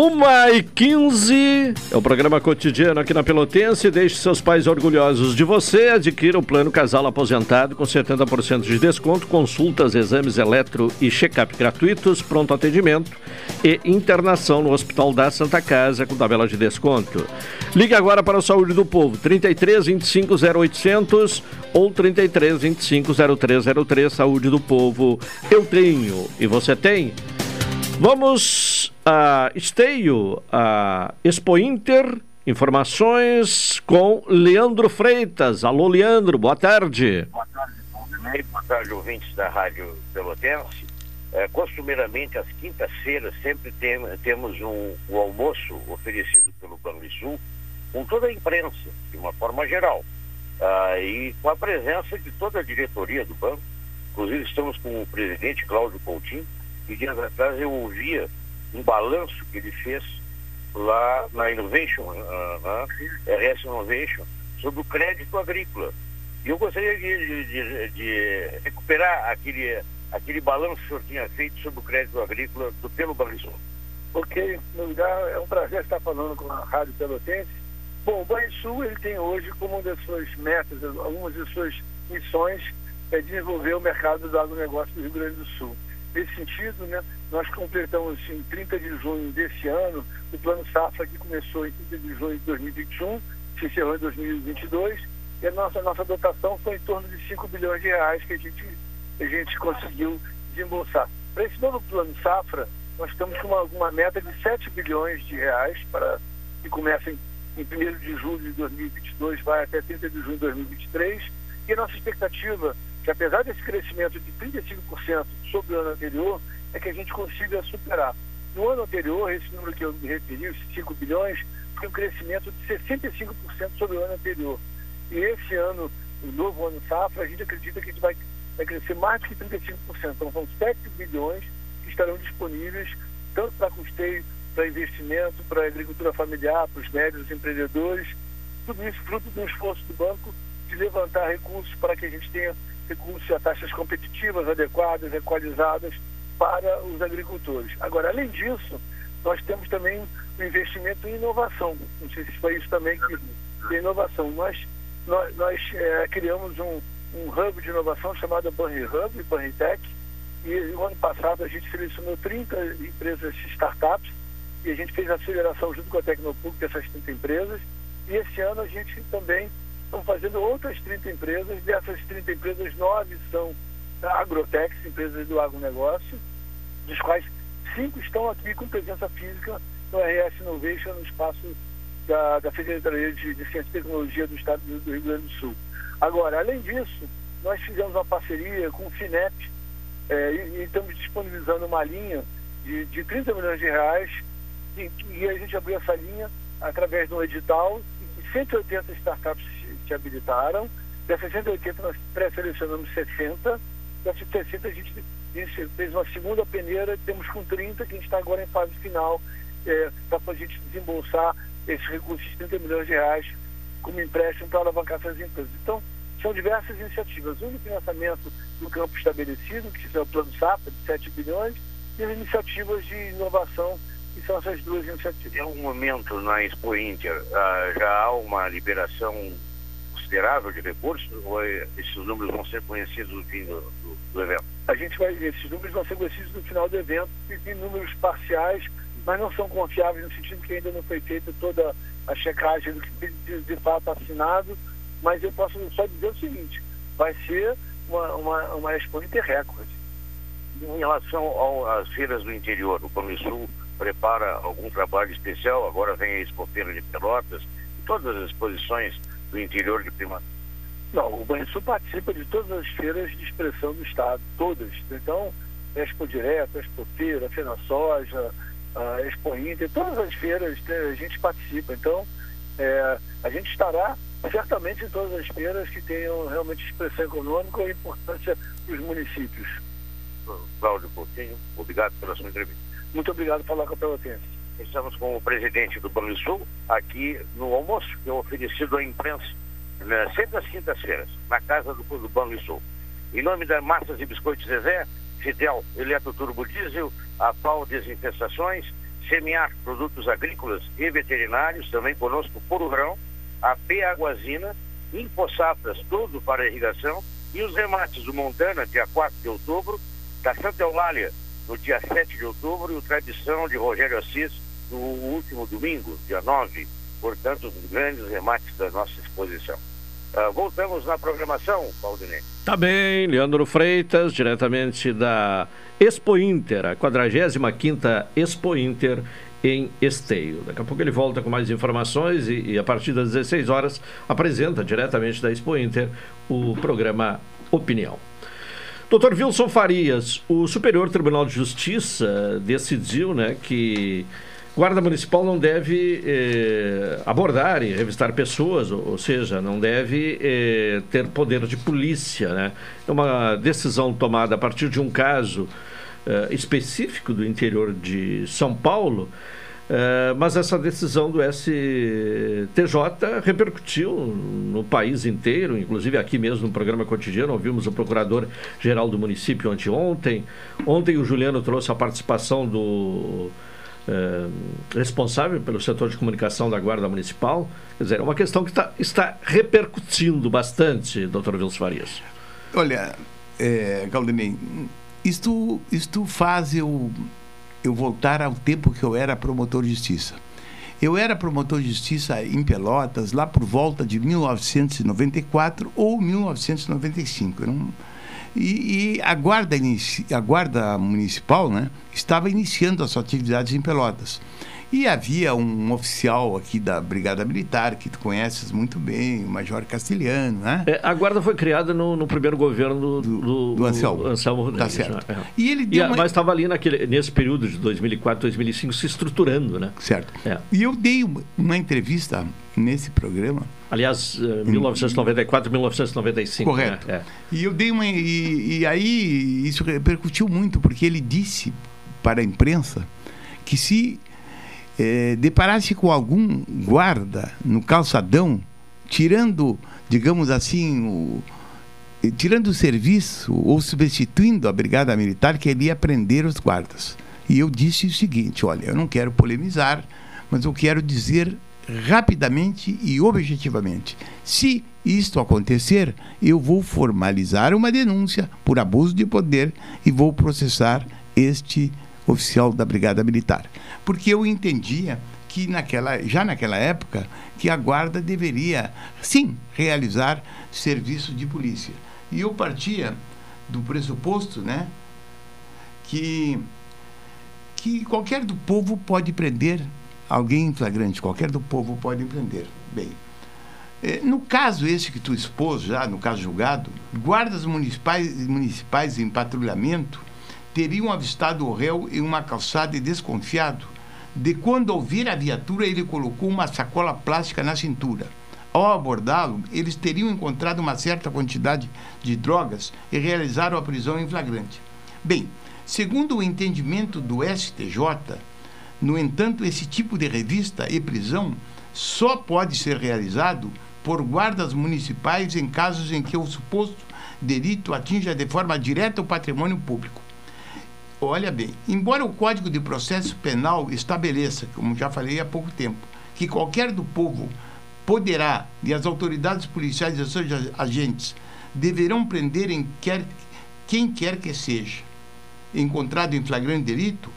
Uma e 15 é o programa cotidiano aqui na Pelotense. Deixe seus pais orgulhosos de você. Adquira o plano Casal Aposentado com 70% de desconto, consultas, exames eletro e check-up gratuitos, pronto atendimento e internação no Hospital da Santa Casa com tabela de desconto. Ligue agora para a Saúde do Povo, 33 25 0800 ou 33 25 0303. Saúde do Povo, eu tenho e você tem. Vamos a Esteio, a Expo Inter, informações com Leandro Freitas. Alô, Leandro, boa tarde. Boa tarde. Boa tarde, ouvintes da Rádio Pelotense. É, costumeiramente, às quintas-feiras, sempre tem, temos um, um, almoço oferecido pelo Banrisul com toda a imprensa, de uma forma geral. Ah, e com a presença de toda a diretoria do banco. Inclusive, estamos com o presidente Cláudio Coutinho, e dias atrás eu ouvia um balanço que ele fez lá na Innovation, uh, na RS Innovation, sobre o crédito agrícola. E eu gostaria de, de, de, recuperar aquele, aquele balanço que o senhor tinha feito sobre o crédito agrícola do Pelo Banrisul. Ok, no lugar é um prazer estar falando com a Rádio Pelotense. Bom, o Banrisul ele tem hoje como uma das suas metas, algumas das suas missões é desenvolver o mercado do agronegócio do Rio Grande do Sul. Nesse sentido, né, nós completamos em 30 de junho desse ano o plano safra que começou em 30 de junho de 2021, se encerrou em 2022, e a nossa, nossa dotação foi em torno de 5 bilhões de reais que a gente, a gente conseguiu desembolsar. Para esse novo plano safra, nós estamos com uma, uma meta de 7 bilhões de reais para que começa em, em 1 de julho de 2022, vai até 30 de junho de 2023, e a nossa expectativa que apesar desse crescimento de 35% sobre o ano anterior, é que a gente consiga superar. No ano anterior, esse número que eu me referi, os 5 bilhões, foi um crescimento de 65% sobre o ano anterior. E esse ano, o novo ano safra, a gente acredita que a gente vai, vai crescer mais do que 35%. Então, são 7 bilhões que estarão disponíveis, tanto para custeio, para investimento, para a agricultura familiar, para os médios empreendedores. Tudo isso fruto do esforço do banco de levantar recursos para que a gente tenha recursos a taxas competitivas, adequadas, equalizadas para os agricultores. Agora, além disso, nós temos também o investimento em inovação. Não sei se foi isso também que tem inovação. Nós, nós, nós é, criamos um, um hub de inovação chamado Banri Hub, Banri Tech, e o ano passado a gente selecionou 30 empresas startups e a gente fez a aceleração junto com a Tecnopuc dessas 30 empresas. E esse ano a gente também estão fazendo outras 30 empresas. Dessas 30 empresas, nove são agrotechs, empresas do agronegócio, dos quais cinco estão aqui com presença física no RS Innovation, no espaço da, da Secretaria de, de Ciência e Tecnologia do Estado do Rio Grande do Sul. Agora, além disso, nós fizemos uma parceria com o FINEP é, e, e, estamos disponibilizando uma linha de, de 30 milhões de reais e, e a gente abriu essa linha através de um edital e 180 startups se habilitaram. Dessas 180, nós pré-selecionamos 60. Dessas 60, a gente fez uma segunda peneira, temos com 30, que a gente está agora em fase final, é, para a gente desembolsar esses recursos de 30 milhões de reais como empréstimo para alavancar essas empresas. Então, são diversas iniciativas. De financiamento do campo estabelecido, que é o Plano SAPA, de 7 bilhões, e as iniciativas de inovação, que são essas duas iniciativas. Em algum momento na Expo Inter, ah, já há uma liberação considerável de recursos ou esses números vão ser conhecidos no fim do, do, do, evento? A gente vai, esses números vão ser conhecidos no final do evento, em números parciais, mas não são confiáveis no sentido que ainda não foi feita toda a checagem do que de, de fato assinado, mas eu posso só dizer o seguinte, vai ser uma, uma, uma Expo Interrecorde. Em relação às feiras do interior, o Comisul prepara algum trabalho especial, agora vem a Expo de Pelotas, todas as exposições do interior de Prima? Não, o Banrisul participa de todas as feiras de expressão do Estado, todas. Então, Expo Direto, Expo Feira, Feira Soja, a Expo Inter, todas as feiras a gente participa. Então, é, a gente estará certamente em todas as feiras que tenham realmente expressão econômica e importância para os municípios. Cláudio Coutinho, obrigado pela sua entrevista. Muito obrigado por falar com a Pelotense. Estamos com o presidente do Banrisul aqui no almoço, que é oferecido à imprensa, né, sempre às quintas-feiras, na casa do, do Banrisul. Em nome da Massas e Biscoitos Zezé, Fidel Eletroturbo Diesel, a Pau Desinfestações, Semear Produtos Agrícolas e Veterinários, também conosco Puro Grão, a P Aguazina, Infosafras, tudo para irrigação, e os remates do Montana, dia 4 de outubro, da Santa Eulália, no dia 7 de outubro, e o Tradição de Rogério Assis, no último domingo, dia 9, portanto, os grandes remates da nossa exposição. Uh, voltamos na programação, Valdinei. Tá bem, Leandro Freitas, diretamente da Expo Inter, a 45ª Expo Inter em Esteio. Daqui a pouco ele volta com mais informações e, e, a partir das 16 horas apresenta diretamente da Expo Inter o programa Opinião. Doutor Wilson Farias, o Superior Tribunal de Justiça decidiu né, que Guarda Municipal não deve eh, abordar e revistar pessoas, ou, ou seja, não deve eh, ter poder de polícia. Né? É uma decisão tomada a partir de um caso eh, específico do interior de São Paulo, É, mas essa decisão do STJ repercutiu no país inteiro, inclusive aqui mesmo no programa cotidiano. Ouvimos o procurador-geral do município anteontem. Ontem o Juliano trouxe a participação do é, responsável pelo setor de comunicação da Guarda Municipal. Quer dizer, é uma questão que tá, está repercutindo bastante, doutor Wilson Farias. Olha, é, isto, isto faz eu eu voltar ao tempo que eu era promotor de justiça. Eu era promotor de justiça em Pelotas lá por volta de 1994 ou 1995. Não... E, e, a, guarda inici... a guarda municipal né, estava iniciando as suas atividades em Pelotas. E havia um oficial aqui da Brigada Militar, que tu conheces muito bem, o Major Castilhano, né? É, a guarda foi criada no, no primeiro governo do, do, do Anselmo. Anselmo Rodrigues. Tá certo. Né? E ele e, uma... Mas estava ali naquele, nesse período de 2004, 2005 se estruturando, né? Certo. É. E eu dei uma entrevista nesse programa. Aliás, 1994, 1995. Correto. Né? É. E eu dei uma. E, e aí isso repercutiu muito, porque ele disse para a imprensa que se é, deparasse com algum guarda no calçadão, tirando, digamos assim, o, tirando o serviço ou substituindo a brigada militar, que ele ia prender os guardas. E eu disse o seguinte: olha, eu não quero polemizar, mas eu quero dizer rapidamente e objetivamente: se isto acontecer, eu vou formalizar uma denúncia por abuso de poder e vou processar este oficial da Brigada Militar. Porque eu entendia que naquela, já naquela época que a guarda deveria, sim, realizar serviço de polícia. E eu partia do pressuposto, né, que que qualquer do povo pode prender alguém em flagrante, qualquer do povo pode prender. Bem, eh, no caso esse que tu expôs já, no caso julgado, guardas municipais, municipais em patrulhamento teriam avistado o réu em uma calçada e desconfiado de quando ouvir a viatura ele colocou uma sacola plástica na cintura. Ao abordá-lo, eles teriam encontrado uma certa quantidade de drogas e realizaram a prisão em flagrante. Bem, segundo o entendimento do STJ, no entanto, esse tipo de revista e prisão só pode ser realizado por guardas municipais em casos em que o suposto delito atinja de forma direta o patrimônio público. Olha bem, embora o Código de Processo Penal estabeleça, como já falei há pouco tempo, que qualquer do povo poderá e as autoridades policiais e seus agentes deverão prender em quer, quem quer que seja encontrado em flagrante delito,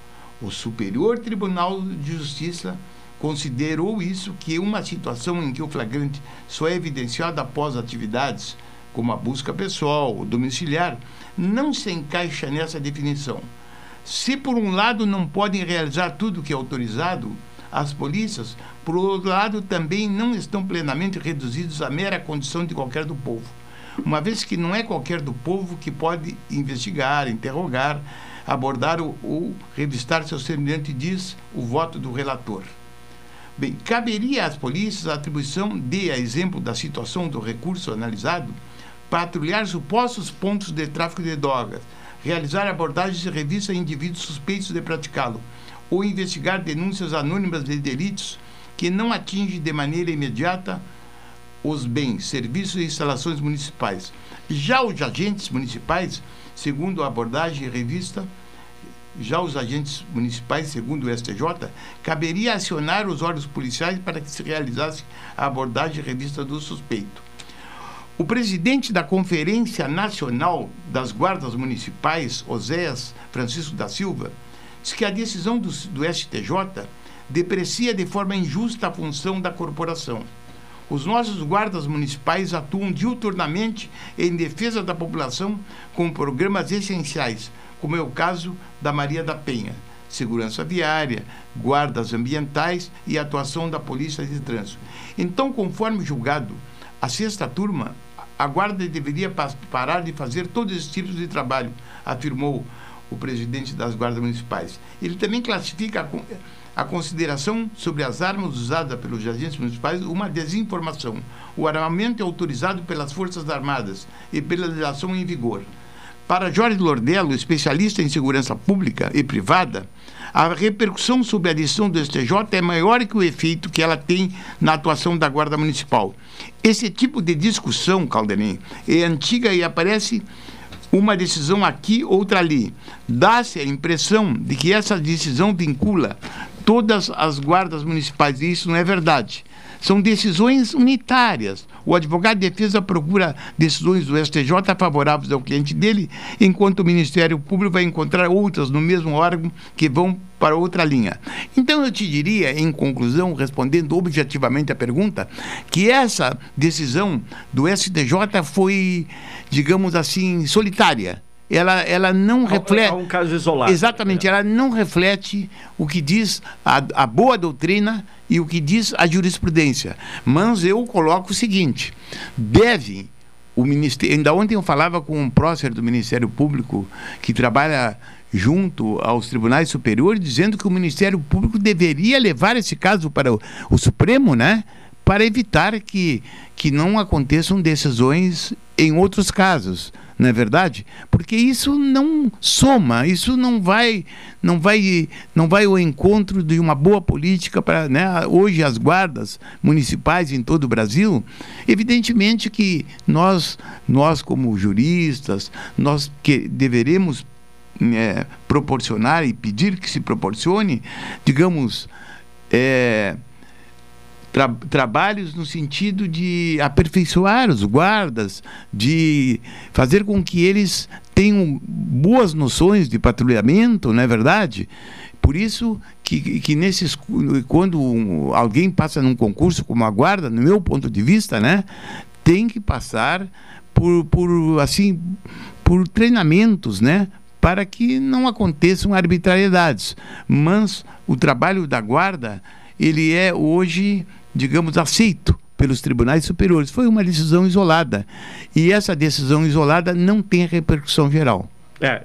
o Superior Tribunal de Justiça considerou isso que uma situação em que o flagrante só é evidenciado após atividades como a busca pessoal domiciliar não se encaixa nessa definição se por um lado não podem realizar tudo o que é autorizado, as polícias, por outro lado, também não estão plenamente reduzidos à mera condição de qualquer do povo. Uma vez que não é qualquer do povo que pode investigar, interrogar, abordar ou, ou revistar seu semelhante, diz o voto do relator. Bem, caberia às polícias a atribuição de, a exemplo da situação do recurso analisado, patrulhar supostos pontos de tráfico de drogas, realizar abordagens de revista a indivíduos suspeitos de praticá-lo, ou investigar denúncias anônimas de delitos que não atingem de maneira imediata os bens, serviços e instalações municipais. Já os agentes municipais, segundo a abordagem revista, já os agentes municipais, segundo o STJ, caberia acionar os órgãos policiais para que se realizasse a abordagem revista do suspeito. O presidente da Conferência Nacional das Guardas Municipais, Oséias Francisco da Silva, diz que a decisão do, do STJ deprecia de forma injusta a função da corporação. Os nossos guardas municipais atuam diuturnamente em defesa da população com programas essenciais, como é o caso da Maria da Penha, segurança viária, guardas ambientais e atuação da Polícia de Trânsito. Então, conforme julgado, a sexta turma, a Guarda deveria parar de fazer todos esses tipos de trabalho, afirmou o presidente das Guardas Municipais. Ele também classifica a, consideração sobre as armas usadas pelos agentes municipais uma desinformação. O armamento é autorizado pelas Forças Armadas e pela legislação em vigor. Para Jorge Lordello, especialista em segurança pública e privada, a repercussão sobre a decisão do STJ é maior que o efeito que ela tem na atuação da Guarda Municipal. Esse tipo de discussão, Calderim, é antiga e aparece uma decisão aqui, outra ali. Dá-se a impressão de que essa decisão vincula todas as guardas municipais, e isso não é verdade. São decisões unitárias. O advogado de defesa procura decisões do STJ favoráveis ao cliente dele, enquanto o Ministério Público vai encontrar outras no mesmo órgão que vão para outra linha. Então eu te diria, em conclusão, respondendo objetivamente a pergunta, que essa decisão do STJ foi, digamos assim, solitária ela, ela não reflete. É um caso isolado. Exatamente, é. ela não reflete o que diz a, a boa doutrina e o que diz a jurisprudência. Mas eu coloco o seguinte: deve o Ministério. Ainda ontem eu falava com um prócer do Ministério Público que trabalha junto aos tribunais superiores, dizendo que o Ministério Público deveria levar esse caso para o, o Supremo, né? Para evitar que, que não aconteçam decisões em outros casos não é verdade? Porque isso não soma, isso não vai, não vai, não vai ao encontro de uma boa política para, né? Hoje as guardas municipais em todo o Brasil, evidentemente que nós, nós como juristas, nós que deveremos é, proporcionar e pedir que se proporcione, digamos, é, tra trabalhos no sentido de aperfeiçoar os guardas, de fazer com que eles tenham boas noções de patrulhamento, não é verdade? Por isso que, que nesses quando alguém passa num concurso como a guarda, no meu ponto de vista, né, tem que passar por, por assim por treinamentos, né, para que não aconteçam arbitrariedades. Mas o trabalho da guarda ele é hoje digamos, aceito pelos tribunais superiores. Foi uma decisão isolada. E essa decisão isolada não tem repercussão geral. É,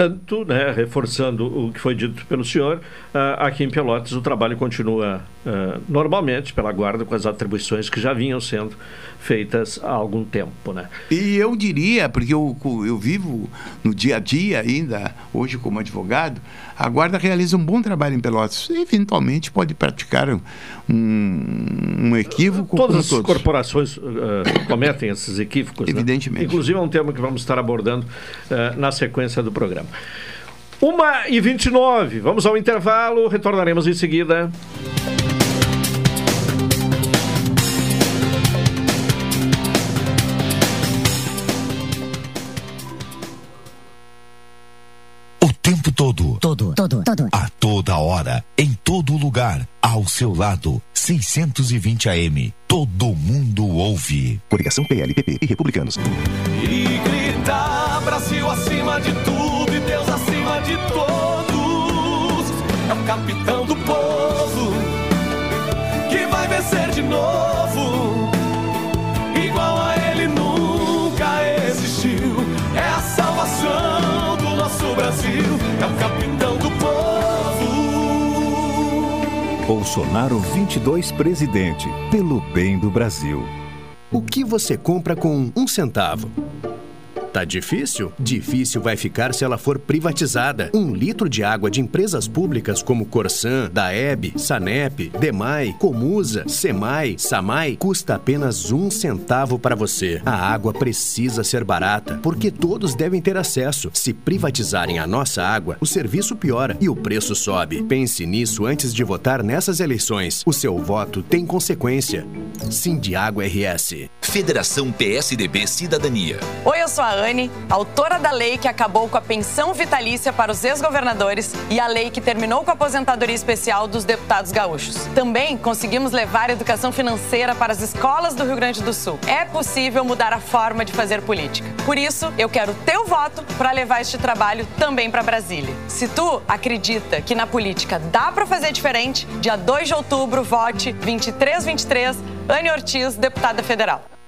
tanto, né, reforçando o que foi dito pelo senhor, uh, aqui em Pelotas o trabalho continua uh, normalmente pela guarda com as atribuições que já vinham sendo feitas há algum tempo, né? E eu diria, porque eu, eu vivo no dia a dia ainda, hoje como advogado, a guarda realiza um bom trabalho em Pelotas. Eventualmente pode praticar um, um equívoco. Todas as todos. corporações uh, cometem esses equívocos. Né? Evidentemente. Né? Inclusive é um tema que vamos estar abordando uh, na sequência do programa. 1 e 29 vamos ao intervalo, retornaremos em seguida. Toda hora, em todo lugar, ao seu lado. 620 AM. Todo mundo ouve. Coligação PLPP e Republicanos. E gritar Brasil acima de tudo e Deus acima de todos. É o capitão do povo que vai vencer de novo. Igual a ele nunca existiu. É a salvação do nosso Brasil é o capitão Bolsonaro 22 presidente, pelo bem do Brasil. O que você compra com um centavo? Tá difícil? Difícil vai ficar se ela for privatizada. Um litro de água de empresas públicas como Corsan, Daeb, Sanep, Demai, Comusa, Semai, Samai custa apenas um centavo para você. A água precisa ser barata, porque todos devem ter acesso. Se privatizarem a nossa água, o serviço piora e o preço sobe. Pense nisso antes de votar nessas eleições. O seu voto tem consequência. Água RS. Federação PSDB Cidadania. Oi, eu sou a Anne, autora da lei que acabou com a pensão vitalícia para os ex-governadores e a lei que terminou com a aposentadoria especial dos deputados gaúchos. Também conseguimos levar a educação financeira para as escolas do Rio Grande do Sul. É possível mudar a forma de fazer política. Por isso, eu quero teu voto para levar este trabalho também para Brasília. Se tu acredita que na política dá para fazer diferente, dia 2 de outubro, vote 2323, Anne Ortiz, deputada federal.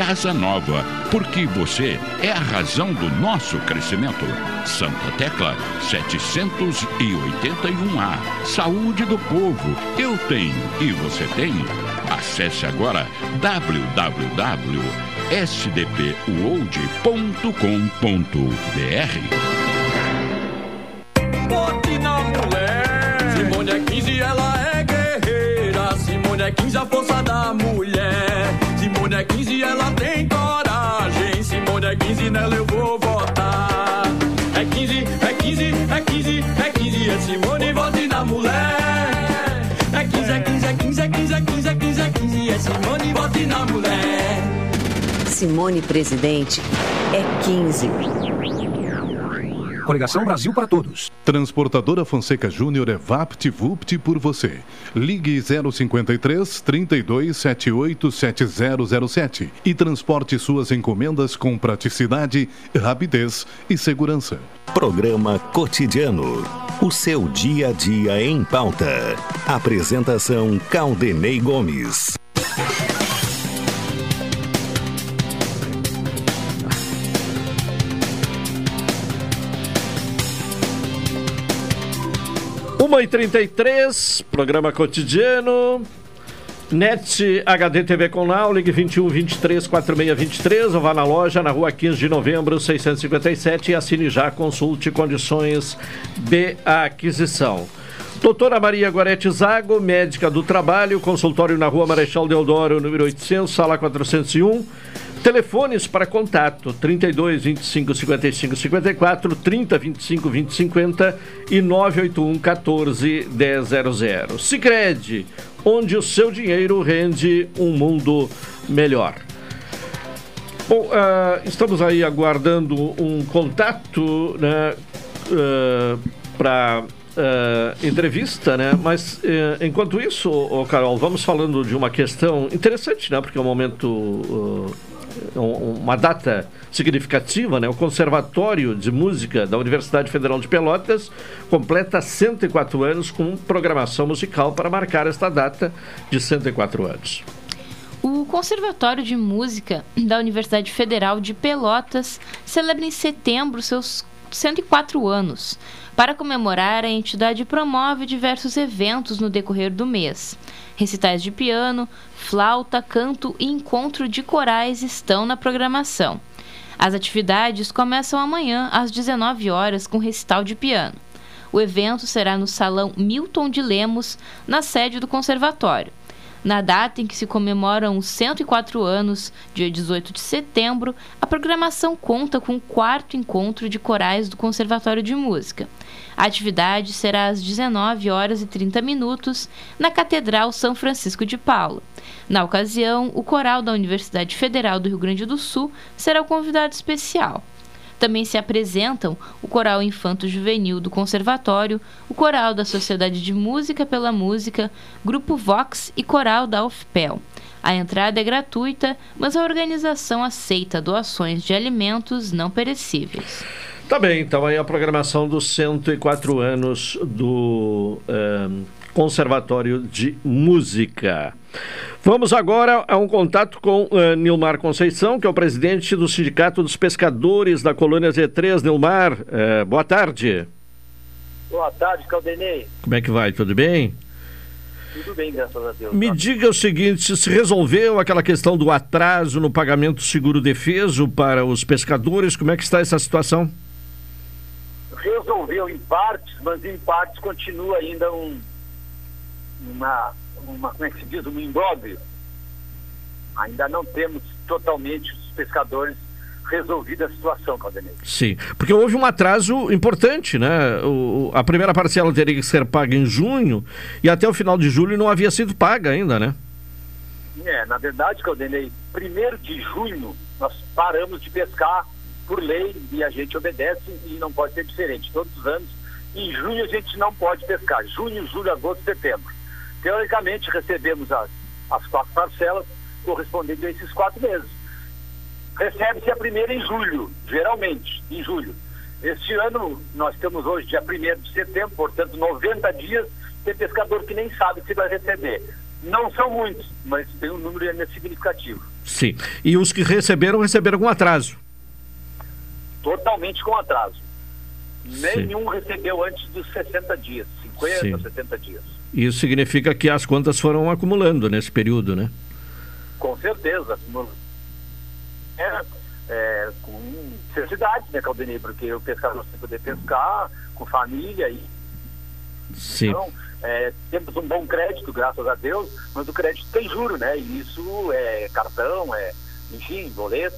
casa nova, porque você é a razão do nosso crescimento. Santa Tecla 781A. Saúde do povo, eu tenho e você tem. Acesse agora www.sdpworld.com.br. Bote na mulher. Simone é 15, ela é guerreira. Simone é 15, a força da mulher. Simone é 15, ela Simone, vote na mulher. Simone Presidente é 15. Coligação Brasil para Todos. Transportadora Fonseca Júnior é VaptVupt por você. Ligue 053 32 78 7007 e transporte suas encomendas com praticidade, rapidez e segurança. Programa Cotidiano. O seu dia a dia em pauta. Apresentação Caldenei Gomes. Uma e 33 programa cotidiano. NET HD TV com Now, ligue 21 23 46 23 ou vá na loja na rua 15 de novembro 657 e assine já, consulte condições de aquisição. Doutora Maria Gorete Zago, médica do trabalho, consultório na rua Marechal Deodoro, número 800, sala 401. Telefones para contato: 32 25 55 54, 30 25 20 50 e 981 14 1000. Sicredi, onde o seu dinheiro rende um mundo melhor. Bom, uh, estamos aí aguardando um contato né, uh, para uh, entrevista, né? Mas uh, enquanto isso, oh, Carol, vamos falando de uma questão interessante, né? Porque é um momento, uh, uma data significativa, né? O Conservatório de Música da Universidade Federal de Pelotas completa 104 anos com programação musical para marcar esta data de 104 anos. O Conservatório de Música da Universidade Federal de Pelotas celebra em setembro seus 104 anos. Para comemorar, a entidade promove diversos eventos no decorrer do mês. Recitais de piano, flauta, canto e encontro de corais estão na programação. As atividades começam amanhã às 19 horas com recital de piano. O evento será no Salão Milton de Lemos, na sede do conservatório. Na data em que se comemoram os 104 anos, dia 18 de setembro, a programação conta com o quarto encontro de corais do Conservatório de Música. A atividade será às 19 horas e 30 minutos na Catedral São Francisco de Paula. Na ocasião, o coral da Universidade Federal do Rio Grande do Sul será o convidado especial. Também se apresentam o Coral Infanto Juvenil do Conservatório, o Coral da Sociedade de Música pela Música, Grupo Vox e Coral da UFPEL. A entrada é gratuita, mas a organização aceita doações de alimentos não perecíveis. Tá bem, então aí a programação dos 104 anos do eh, Conservatório de Música. Vamos agora a um contato com uh, Nilmar Conceição, que é o presidente do Sindicato dos Pescadores da Colônia Z3. Nilmar, uh, boa tarde. Boa tarde, Caldenei. Como é que vai? Tudo bem? Tudo bem, graças a Deus. Me diga o seguinte: se resolveu aquela questão do atraso no pagamento do seguro defeso para os pescadores, como é que está essa situação? Resolveu em partes, mas em partes continua ainda um, uma, uma, como é que se diz, um imbróglio. Ainda não temos totalmente os pescadores resolvida a situação, Caldenei. Sim, porque houve um atraso importante, né? O, a primeira parcela teria que ser paga em junho e até o final de julho não havia sido paga ainda, né? É, na verdade, Caldenei, primeiro de junho nós paramos de pescar por lei e a gente obedece e não pode ser diferente. Todos os anos, em junho a gente não pode pescar. Junho, julho, agosto, setembro. Teoricamente recebemos as, as quatro parcelas correspondentes a esses quatro meses recebe-se a primeira em julho, geralmente, em julho. Este ano, nós temos hoje dia 1 de setembro, portanto, 90 dias, tem pescador que nem sabe se vai receber. Não são muitos, mas tem um número significativo. Sim. E os que receberam, receberam com atraso? Totalmente com atraso. Nenhum Sim. recebeu antes dos 60 dias, 50, Sim. 70 dias. Isso significa que as contas foram acumulando nesse período, né? Com certeza, acumulando é, é, com necessidade, né, Caldenei? Porque o pescador tem que poder pescar com família e. Sim. Então, é, temos um bom crédito, graças a Deus, mas o crédito tem juro, né? E isso é cartão, é, enfim, boleto.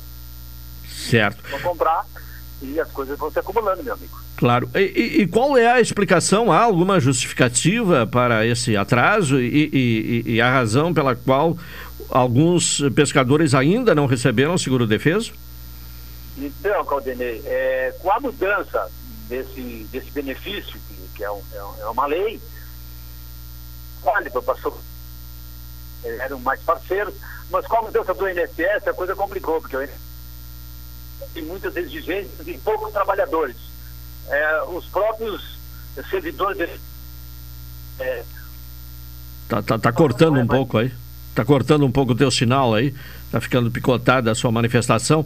Certo. Vão comprar e as coisas vão se acumulando, meu amigo. Claro. E, e, qual é a explicação? Há alguma justificativa para esse atraso e, e, e, a razão pela qual alguns pescadores ainda não receberam seguro defeso? Então, Caldenei, é, com a mudança desse, desse benefício, que, que é, um, é, uma lei, válido, passou, eram mais parceiros, mas com a mudança do INSS a coisa complicou, porque o INSS tem muitas exigências e poucos trabalhadores. É, os próprios servidores. É, tá, tá, tá cortando um pouco aí. Tá cortando um pouco o teu sinal aí. Tá ficando picotada a sua manifestação.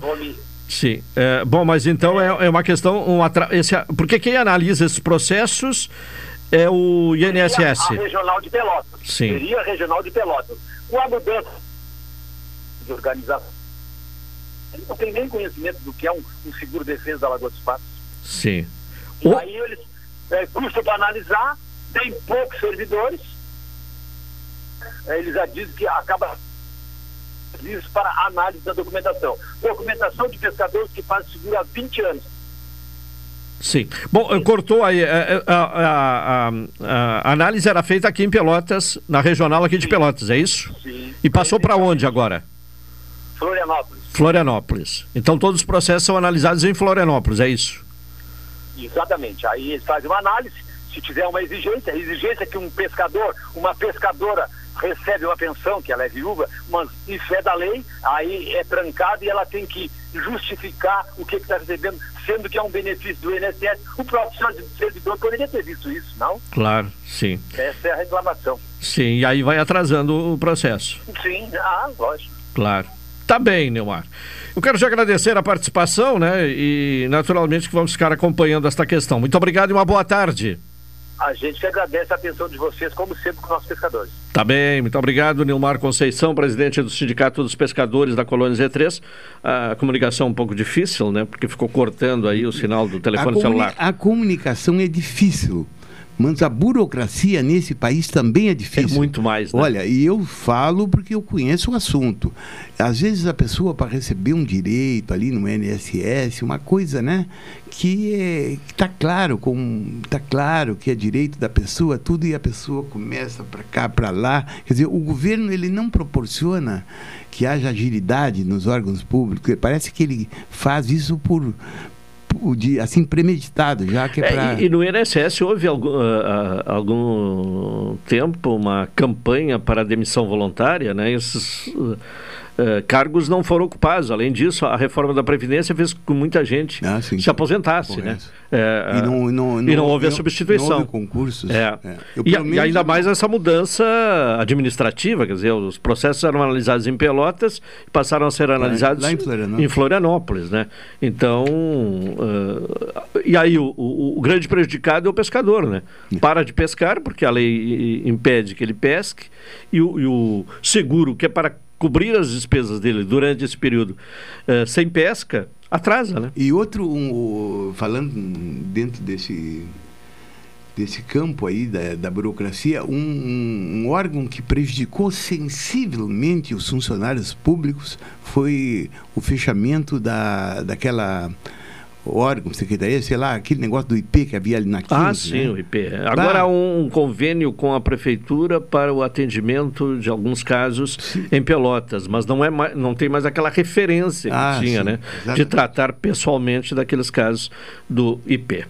Sim. É, bom, mas então é, é uma questão. Um atra... Esse, porque quem analisa esses processos é o INSS. Seria a regional de Pelotas. Sim. Seria a regional de Pelotas. Com a mudança de organização, ele não tem nem conhecimento do que é um, um seguro defesa da Lagoa dos Patos. Sim. E o... aí eles é, custa para analisar, tem poucos servidores ele já diz que acaba isso para análise da documentação. Documentação de pescadores que fazem seguro há 20 anos. Sim. Bom, cortou aí. A, a, a, a, análise era feita aqui em Pelotas, na regional aqui de Sim. Pelotas, é isso? Sim. E passou para onde agora? Florianópolis. Florianópolis. Então todos os processos são analisados em Florianópolis, é isso? Exatamente. Aí eles fazem uma análise, se tiver uma exigência, a exigência é que um pescador, uma pescadora recebe uma pensão, que ela é viúva, mas em fé da lei, aí é trancada e ela tem que justificar o que está recebendo, sendo que é um benefício do INSS. O próprio servidor poderia ter visto isso, não? Claro, sim. Essa é a reclamação. Sim, e aí vai atrasando o processo. Sim, ah, lógico. Claro. Tá bem, Neumar. Eu quero te agradecer a participação, né? E naturalmente que vamos ficar acompanhando esta questão. Muito obrigado e uma boa tarde. A gente que agradece a atenção de vocês, como sempre, com os nossos pescadores. Tá bem, muito obrigado, Nilmar Conceição, presidente do Sindicato dos Pescadores da Colônia Z3. A comunicação é um pouco difícil, né? Porque ficou cortando aí o sinal do telefone a celular. A comunicação é difícil. Mas a burocracia nesse país também é difícil. É muito mais, né? Olha, e eu falo porque eu conheço o assunto. Às vezes a pessoa, para receber um direito ali no NSS, uma coisa, né? Que está claro, com, tá claro que é direito da pessoa, tudo, e a pessoa começa para cá, para lá. Quer dizer, o governo ele não proporciona que haja agilidade nos órgãos públicos. Parece que ele faz isso por, de, assim, premeditado, já que é, pra... é e, e, no INSS houve algum, uh, algum tempo uma campanha para demissão voluntária, né? Esses, uh, eh, cargos não foram ocupados. Além disso, a reforma da Previdência fez com que muita gente se aposentasse. Né? É, E não- não- e não houve a substituição. não houve concursos. É. É. Eu, E, pelo e menos, ainda mais essa mudança administrativa, quer dizer, os processos eram analisados em Pelotas e passaram a ser analisados lá em Florianópolis. em Florianópolis, né? Então, eh, e aí o, o- o grande prejudicado é o pescador, né? Para de pescar porque a lei impede que ele pesque e o, e o seguro que é para cobrir as despesas dele durante esse período eh, sem pesca atrasa, né? E outro, um, falando dentro desse, desse campo aí da, da burocracia, um, um- um órgão que prejudicou sensivelmente os funcionários públicos foi o fechamento da, daquela órgão, secretaria, sei lá, aquele negócio do IP que havia ali na 15, Ah, sim, né? o IP. Agora há um convênio com a prefeitura para o atendimento de alguns casos em Pelotas, mas não é mais, não tem mais aquela referência que Ah, tinha, sim, né, de exatamente. tratar pessoalmente daqueles casos do IP.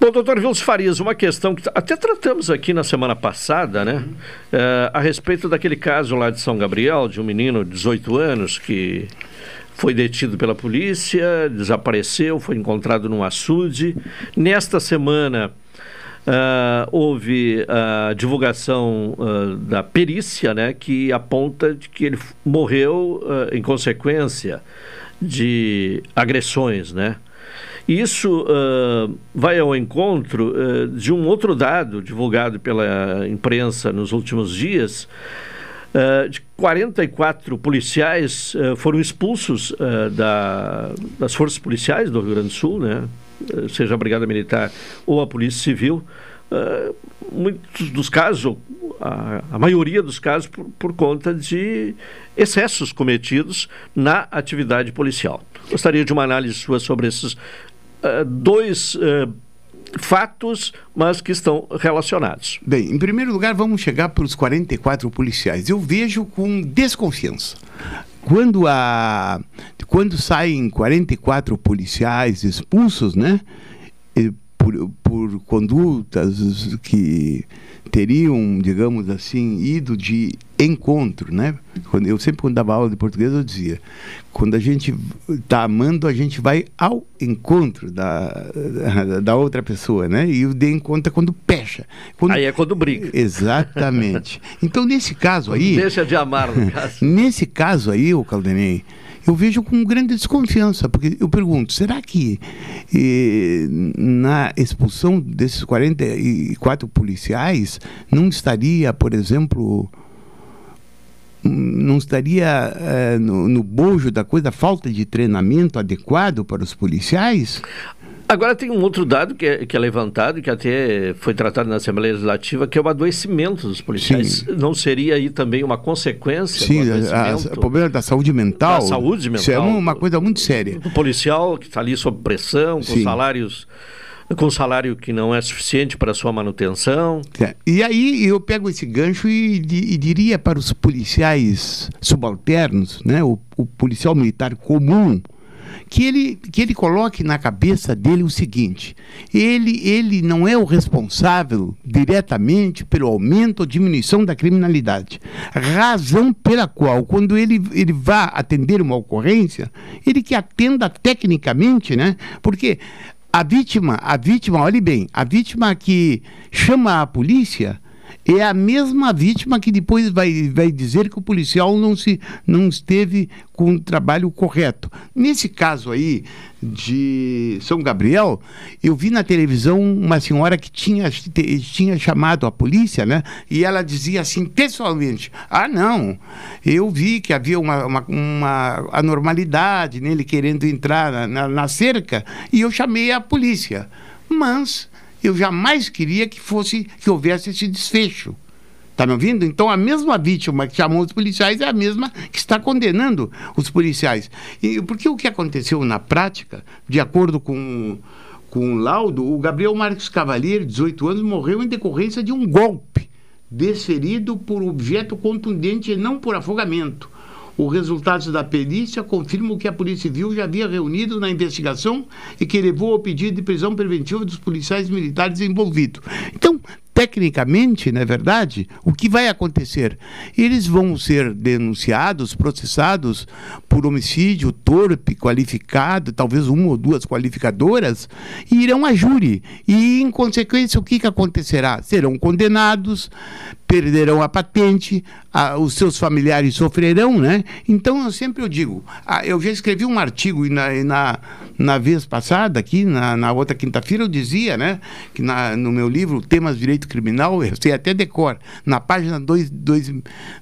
Bom, doutor Vilso Farias, uma questão que até tratamos aqui na semana passada, né? eh, a respeito daquele caso lá de São Gabriel, de um menino de 18 anos que foi detido pela polícia, desapareceu, foi encontrado num açude. Nesta semana ah, houve a divulgação ah, da perícia, né, que aponta de que ele morreu ah, em consequência de agressões, né? Isso ah, vai ao encontro ah, de um outro dado divulgado pela imprensa nos últimos dias, ah, de 44 policiais ah, foram expulsos ah, da- das forças policiais do Rio Grande do Sul, né? Eh, seja a Brigada Militar ou a Polícia Civil. Muitos dos casos, a, a maioria dos casos, por, por conta de excessos cometidos na atividade policial. Gostaria de uma análise sua sobre esses dois ah, fatos, mas que estão relacionados. Bem, em primeiro lugar, vamos chegar para os 44 policiais. Eu vejo com desconfiança. Quando, a, quando saem 44 policiais expulsos, né? Por, por condutas que teriam, digamos assim, ido de encontro, né? Quando, eu sempre quando dava aula de português eu dizia, quando a gente está amando, a gente vai ao encontro da, da, da outra pessoa, né? E o de encontro é quando pecha. Quando... Aí é quando briga. Exatamente. Então, nesse caso aí... Deixa de amar, no caso. Nesse caso aí, o Caldenei, eu vejo com grande desconfiança, porque eu pergunto, será que eh, na expulsão desses 44 policiais não estaria, por exemplo, não estaria eh, no, no bojo da coisa falta de treinamento adequado para os policiais? Agora tem um outro dado que é, que é levantado, que até foi tratado na Assembleia Legislativa, que é o adoecimento dos policiais. Não seria aí também uma consequência Sim, a- a- adoecimento o problema da saúde mental. Da saúde Isso é mental. uma coisa muito séria. do policial que está ali sob pressão, com Sim. salários com salário que não é suficiente para sua manutenção. É, E aí eu pego esse gancho e, e diria para os policiais subalternos, né, o, o policial militar comum, que ele, que ele coloque na cabeça dele o seguinte: ele, ele não é o responsável diretamente pelo aumento ou diminuição da criminalidade. Razão pela qual, quando ele, ele vá atender uma ocorrência, ele que atenda tecnicamente, né? Porque a vítima, a vítima, olhe bem, a vítima que chama a polícia é a mesma vítima que depois vai, vai dizer que o policial não, se, não esteve com o trabalho correto. Nesse caso aí de São Gabriel, eu vi na televisão uma senhora que tinha, tinha chamado a polícia, né? E ela dizia assim, pessoalmente, ah, não, eu vi que havia uma, uma, uma anormalidade nele querendo entrar na, na, na cerca e eu chamei a polícia. Mas eu jamais queria que fosse que houvesse esse desfecho. Está me ouvindo? Então a mesma vítima que chamou os policiais é a mesma que está condenando os policiais. E porque o que aconteceu na prática, de acordo com, com o laudo, o Gabriel Marques Cavalieri, 18 anos, morreu em decorrência de um golpe desferido por objeto contundente e não por afogamento. Os resultados da perícia confirmam que a Polícia Civil já havia reunido na investigação e que levou ao pedido de prisão preventiva dos policiais militares envolvidos. Então, tecnicamente, não é verdade, o que vai acontecer? Eles vão ser denunciados, processados por homicídio torpe, qualificado, talvez uma ou duas qualificadoras, e irão a júri. E, em consequência, o que, que acontecerá? Serão condenados, perderão a patente, a, os seus familiares sofrerão, né? Então, eu sempre eu digo, a, eu já escrevi um artigo e na, e na, na vez passada, aqui, na, na outra quinta-feira, eu dizia, né, que na, no meu livro, Temas Direito Criminal, eu sei até decor, na página 2, 2,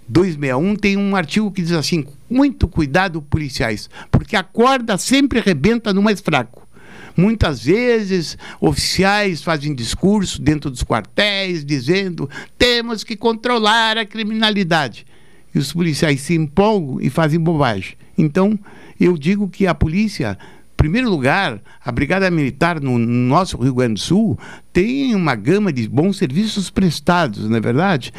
261 tem um artigo que diz assim, muito cuidado, policiais, porque a corda sempre arrebenta no mais fraco. Muitas vezes, oficiais fazem discurso dentro dos quartéis dizendo temos que controlar a criminalidade. E os policiais se empolgam e fazem bobagem. Então, eu digo que a polícia em primeiro lugar, a Brigada Militar no nosso Rio Grande do Sul tem uma gama de bons serviços prestados, não é verdade?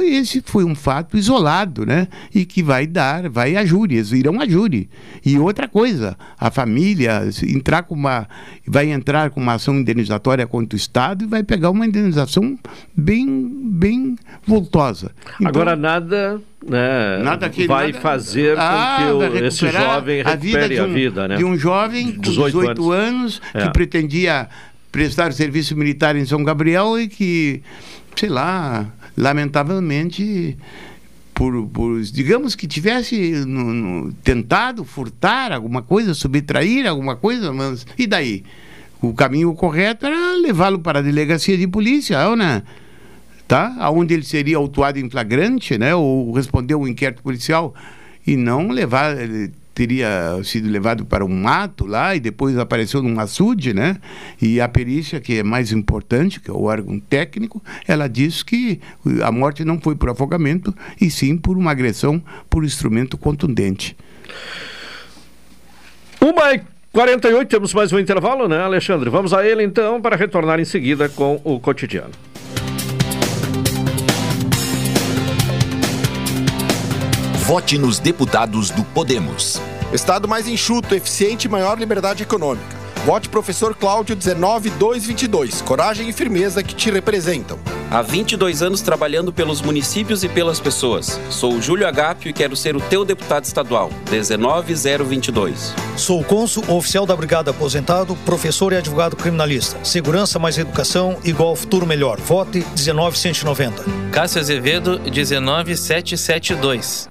Esse foi um fato isolado, né? E que vai dar, vai a júri, eles irão a júri. E outra coisa, a família entrar com uma, vai entrar com uma ação indenizatória contra o Estado e vai pegar uma indenização bem, bem voltosa. Então, Agora nada, né, nada que vai nada, fazer ah, com que o, esse jovem recupere a vida, de um, a vida né? De um jovem com 18, 18 anos, anos É. que pretendia prestar serviço militar em São Gabriel e que, sei lá, lamentavelmente, por, por digamos que tivesse no- no- tentado furtar alguma coisa, subtrair alguma coisa, mas e daí? O caminho correto era levá-lo para a delegacia de polícia, ou né? Tá? Onde ele seria autuado em flagrante, né? Ou responder um inquérito policial e não levar teria sido levado para um mato lá e depois apareceu num açude, né? E a perícia, que é mais importante, que é o órgão técnico, ela diz que a morte não foi por afogamento e sim por uma agressão por instrumento contundente. Uma e 48, temos mais um intervalo, né, Alexandre? Vamos a ele então para retornar em seguida com o cotidiano. Vote nos deputados do Podemos. Estado mais enxuto, eficiente e maior liberdade econômica. Vote professor Cláudio 19222. Coragem e firmeza que te representam. Há 22 anos trabalhando pelos municípios e pelas pessoas. Sou o Júlio Agapio e quero ser o teu deputado estadual. 19022. Sou o cônsul oficial da Brigada Aposentado, professor e advogado criminalista. Segurança mais educação igual futuro melhor. Vote 19190. Cássio Azevedo, 19772.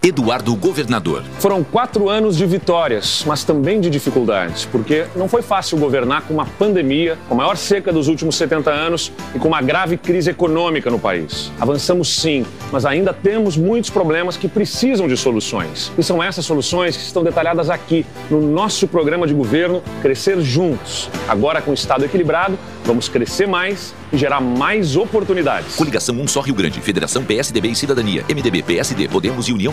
Eduardo Governador. Foram quatro anos de vitórias, mas também de dificuldades, porque não foi fácil governar com uma pandemia, com a maior seca dos últimos 70 anos e com uma grave crise econômica no país. Avançamos sim, mas ainda temos muitos problemas que precisam de soluções. E são essas soluções que estão detalhadas aqui no nosso programa de governo Crescer Juntos. Agora, com o Estado equilibrado, vamos crescer mais e gerar mais oportunidades. Coligação Um Só Rio Grande, Federação PSDB e Cidadania, MDB, PSD, Podemos e União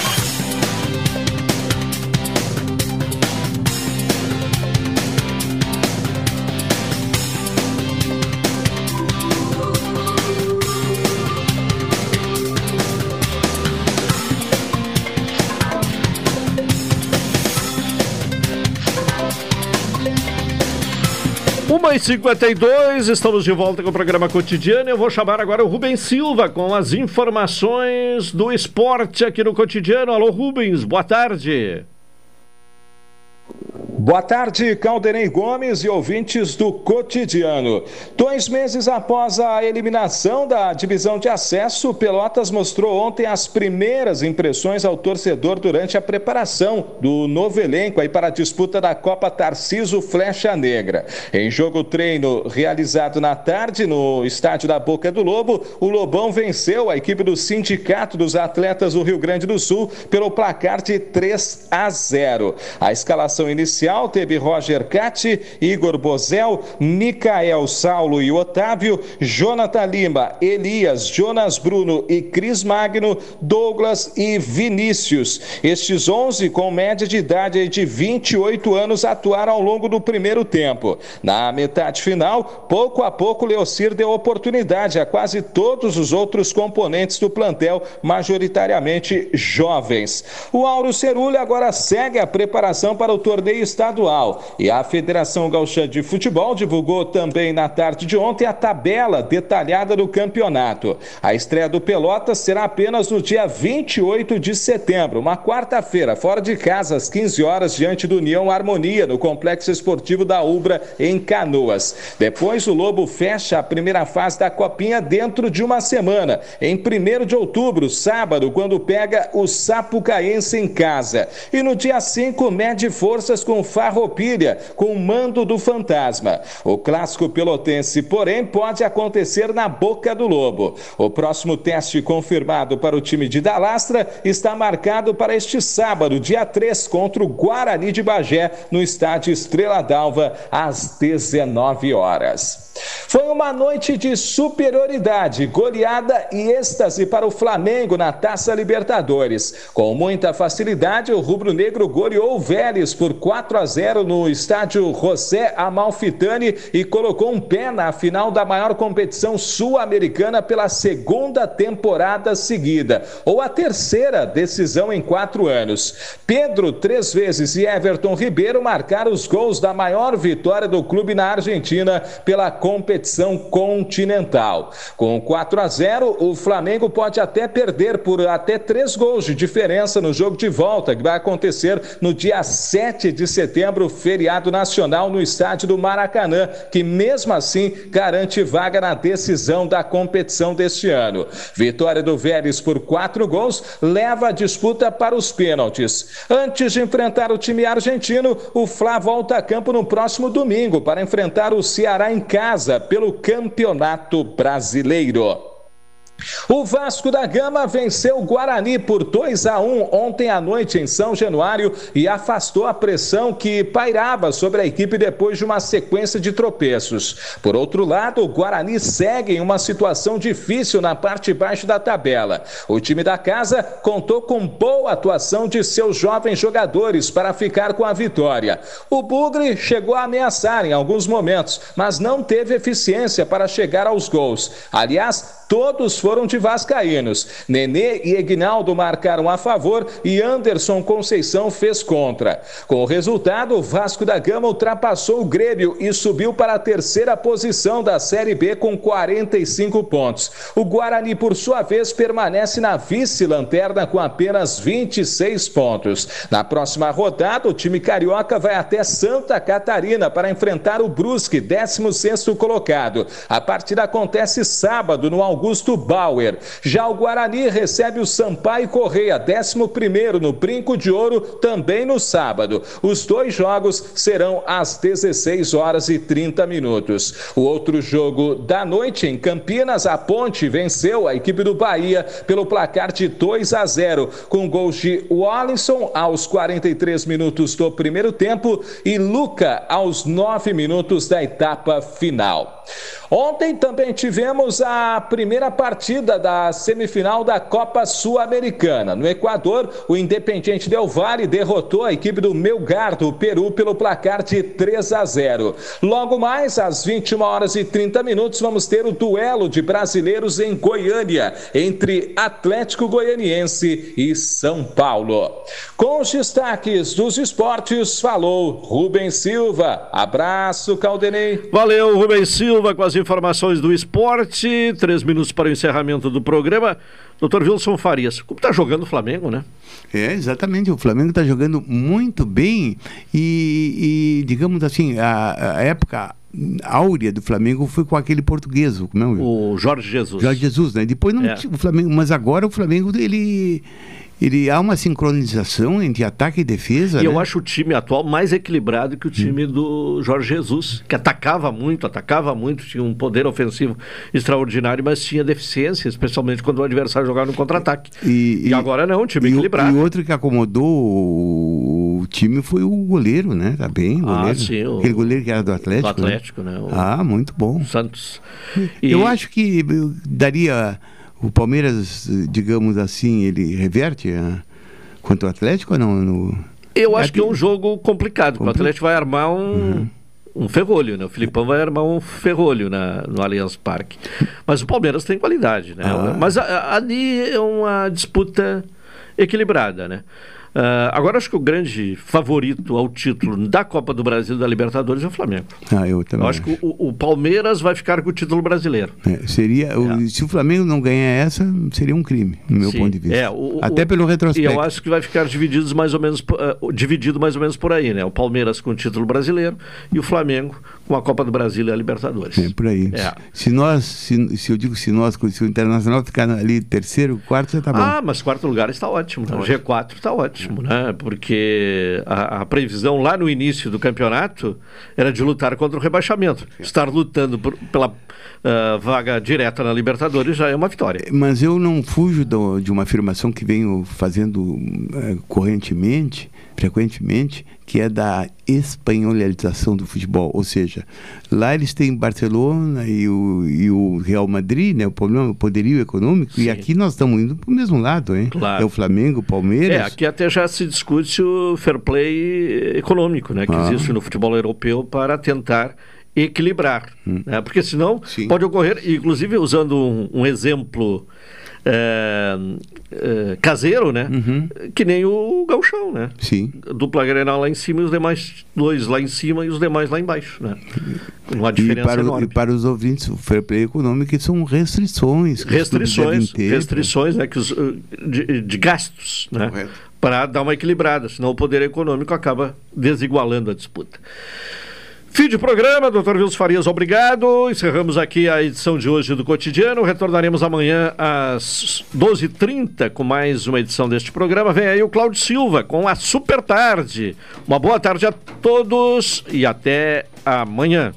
Uma e 52 estamos de volta com o programa cotidiano. Eu vou chamar agora o Rubens Silva com as informações do esporte aqui no cotidiano. Alô, Rubens, boa tarde. Boa tarde, Caldenei Gomes e ouvintes do Cotidiano. Dois meses após a eliminação da divisão de acesso, Pelotas mostrou ontem as primeiras impressões ao torcedor durante a preparação do novo elenco aí para a disputa da Copa Tarciso Flecha Negra. Em jogo treino realizado na tarde no estádio da Boca do Lobo, o Lobão venceu a equipe do Sindicato dos Atletas do Rio Grande do Sul pelo placar de 3 a 0. A escalação inicial teve Roger Catti, Igor Bozel, Micael Saulo e Otávio, Jonathan Lima, Elias, Jonas Bruno e Cris Magno, Douglas e Vinícius. Estes 11 com média de idade de 28 anos atuaram ao longo do primeiro tempo. Na metade final, pouco a pouco Leocir deu oportunidade a quase todos os outros componentes do plantel, majoritariamente jovens. O Auro Cerulha agora segue a preparação para o torneio estadual. E a Federação Gaúcha de Futebol divulgou também na tarde de ontem a tabela detalhada do campeonato. A estreia do Pelotas será apenas no dia 28 de setembro, uma quarta-feira, fora de casa, às 15 horas, diante do União Harmonia, no Complexo Esportivo da Ubra, em Canoas. Depois, o Lobo fecha a primeira fase da Copinha dentro de uma semana, em 1 de outubro, sábado, quando pega o Sapucaense em casa. E no dia 5, mede forças com Farroupilha, com o mando do fantasma. O clássico pelotense, porém, pode acontecer na boca do lobo. O próximo teste confirmado para o time de Dalastra está marcado para este sábado, dia 3, contra o Guarani de Bagé, no estádio Estrela d'Alva, às 19 horas. Foi uma noite de superioridade, goleada e êxtase para o Flamengo na Taça Libertadores. Com muita facilidade, o rubro-negro goleou o Vélez por 4 a 0 no estádio José Amalfitani e colocou um pé na final da maior competição sul-americana pela segunda temporada seguida, ou a terceira decisão em quatro anos. Pedro, três vezes, e Everton Ribeiro marcaram os gols da maior vitória do clube na Argentina pela competição continental. Com 4 a 0, o Flamengo pode até perder por até três gols de diferença no jogo de volta, que vai acontecer no dia 7 de setembro, feriado nacional no estádio do Maracanã, que mesmo assim garante vaga na decisão da competição deste ano. Vitória do Vélez por quatro gols leva a disputa para os pênaltis. Antes de enfrentar o time argentino, o Fla volta a campo no próximo domingo para enfrentar o Ceará em casa casa pelo Campeonato Brasileiro. O Vasco da Gama venceu o Guarani por 2 a 1 ontem à noite em São Januário e afastou a pressão que pairava sobre a equipe depois de uma sequência de tropeços. Por outro lado, o Guarani segue em uma situação difícil na parte baixa da tabela. O time da casa contou com boa atuação de seus jovens jogadores para ficar com a vitória. O Bugre chegou a ameaçar em alguns momentos, mas não teve eficiência para chegar aos gols. Aliás, todos foram de vascaínos. Nenê e Egnaldo marcaram a favor e Anderson Conceição fez contra. Com o resultado, o Vasco da Gama ultrapassou o Grêmio e subiu para a terceira posição da Série B com 45 pontos. O Guarani, por sua vez, permanece na vice-lanterna com apenas 26 pontos. Na próxima rodada, o time carioca vai até Santa Catarina para enfrentar o Brusque, 16º colocado. A partida acontece sábado no Augusto Bauer. Já o Guarani recebe o Sampaio Correia, 11º no Brinco de Ouro, também no sábado. Os dois jogos serão às 16 horas e 30 minutos. O outro jogo da noite em Campinas, a Ponte venceu a equipe do Bahia pelo placar de 2 a 0, com gols de Wallinson aos 43 minutos do primeiro tempo e Luca aos 9 minutos da etapa final. Ontem também tivemos a primeira partida da semifinal da Copa Sul-Americana. No Equador, o Independiente Del Valle derrotou a equipe do Melgar do Peru pelo placar de 3 a 0. Logo mais, às 21 horas e 30 minutos, vamos ter o duelo de brasileiros em Goiânia, entre Atlético Goianiense e São Paulo. Com os destaques dos esportes, falou Rubens Silva. Abraço, Caldenei. Valeu, Rubens Silva, com as informações do esporte. Três minutos para o encerramento do programa. Doutor Wilson Farias, como está jogando o Flamengo, né? É, exatamente. O Flamengo está jogando muito bem e, e digamos assim, a, a, época áurea do Flamengo foi com aquele português, como é o... o Jorge Jesus. Jorge Jesus, né? Depois não é. o Flamengo, mas agora o Flamengo ele ele há uma sincronização entre ataque e defesa. E né? eu acho o time atual mais equilibrado que o time hum. do Jorge Jesus, que atacava muito, atacava muito, tinha um poder ofensivo extraordinário, mas tinha deficiência, especialmente quando o adversário jogava no contra-ataque. E, e, agora não, um time e equilibrado. E outro que acomodou o time foi o goleiro, né? Tá bem, o ah, goleiro. Ah, sim, o... Aquele goleiro que era do Atlético. Do Atlético, né? né? O... Ah, muito bom. Santos. E... Eu acho que daria o Palmeiras, digamos assim, ele reverte a, contra o Atlético ou não? No... Eu acho que é um jogo complicado, porque o Atlético vai armar um, uhum. um ferrolho, né? O Filipão vai armar um ferrolho na, no Allianz Parque. Mas o Palmeiras tem qualidade, né? Ah. Mas a, a, ali é uma disputa equilibrada, né? Uh, agora acho que o grande favorito ao título da Copa do Brasil da Libertadores é o Flamengo. Ah, eu também. Eu acho, acho. que o, o, Palmeiras vai ficar com o título brasileiro. É, seria, é. o, se o Flamengo não ganhar essa, seria um crime, no meu Sim. ponto de vista. É, o, Até pelo retrospecto. E eu acho que vai ficar divididos mais ou menos, uh, dividido mais ou menos por aí, né? O Palmeiras com o título brasileiro e o Flamengo com a Copa do Brasil e a Libertadores. É por aí. É. Se nós, se, se, eu digo se nós, se o Internacional ficar ali terceiro, quarto, já tá bom. Ah, mas quarto lugar está ótimo. Tá né? ótimo. G4 está ótimo, né? Porque a, a, previsão lá no início do campeonato era de lutar contra o rebaixamento. Estar lutando por, pela uh, vaga direta na Libertadores já é uma vitória. Mas eu não fujo do, de uma afirmação que venho fazendo uh, correntemente frequentemente, que é da espanholização do futebol. Ou seja, lá eles têm Barcelona e o, e o Real Madrid, né? o problema o poderio econômico, Sim. e aqui nós estamos indo para o mesmo lado, hein? Claro. É o Flamengo, o Palmeiras. É, aqui até já se discute o fair play econômico, né? Que ah. existe no futebol europeu para tentar equilibrar, hum. né? porque senão Sim. pode ocorrer, inclusive usando um, um exemplo é, é, caseiro, né? Uhum. Que nem o gauchão, né? Sim. Dupla Grenal lá em cima e os demais dois lá em cima e os demais lá embaixo, né? Não há diferença e para, enorme. E para os ouvintes, o fair play econômico são restrições. restrições, ter, restrições, né? Que os, de, de gastos, né? Para dar uma equilibrada, senão o poder econômico acaba desigualando a disputa. Fim de programa, doutor Wilson Farias, obrigado. Encerramos aqui a edição de hoje do Cotidiano. Retornaremos amanhã às 12h30 com mais uma edição deste programa. Vem aí o Cláudio Silva com a Super Tarde. Uma boa tarde a todos e até amanhã.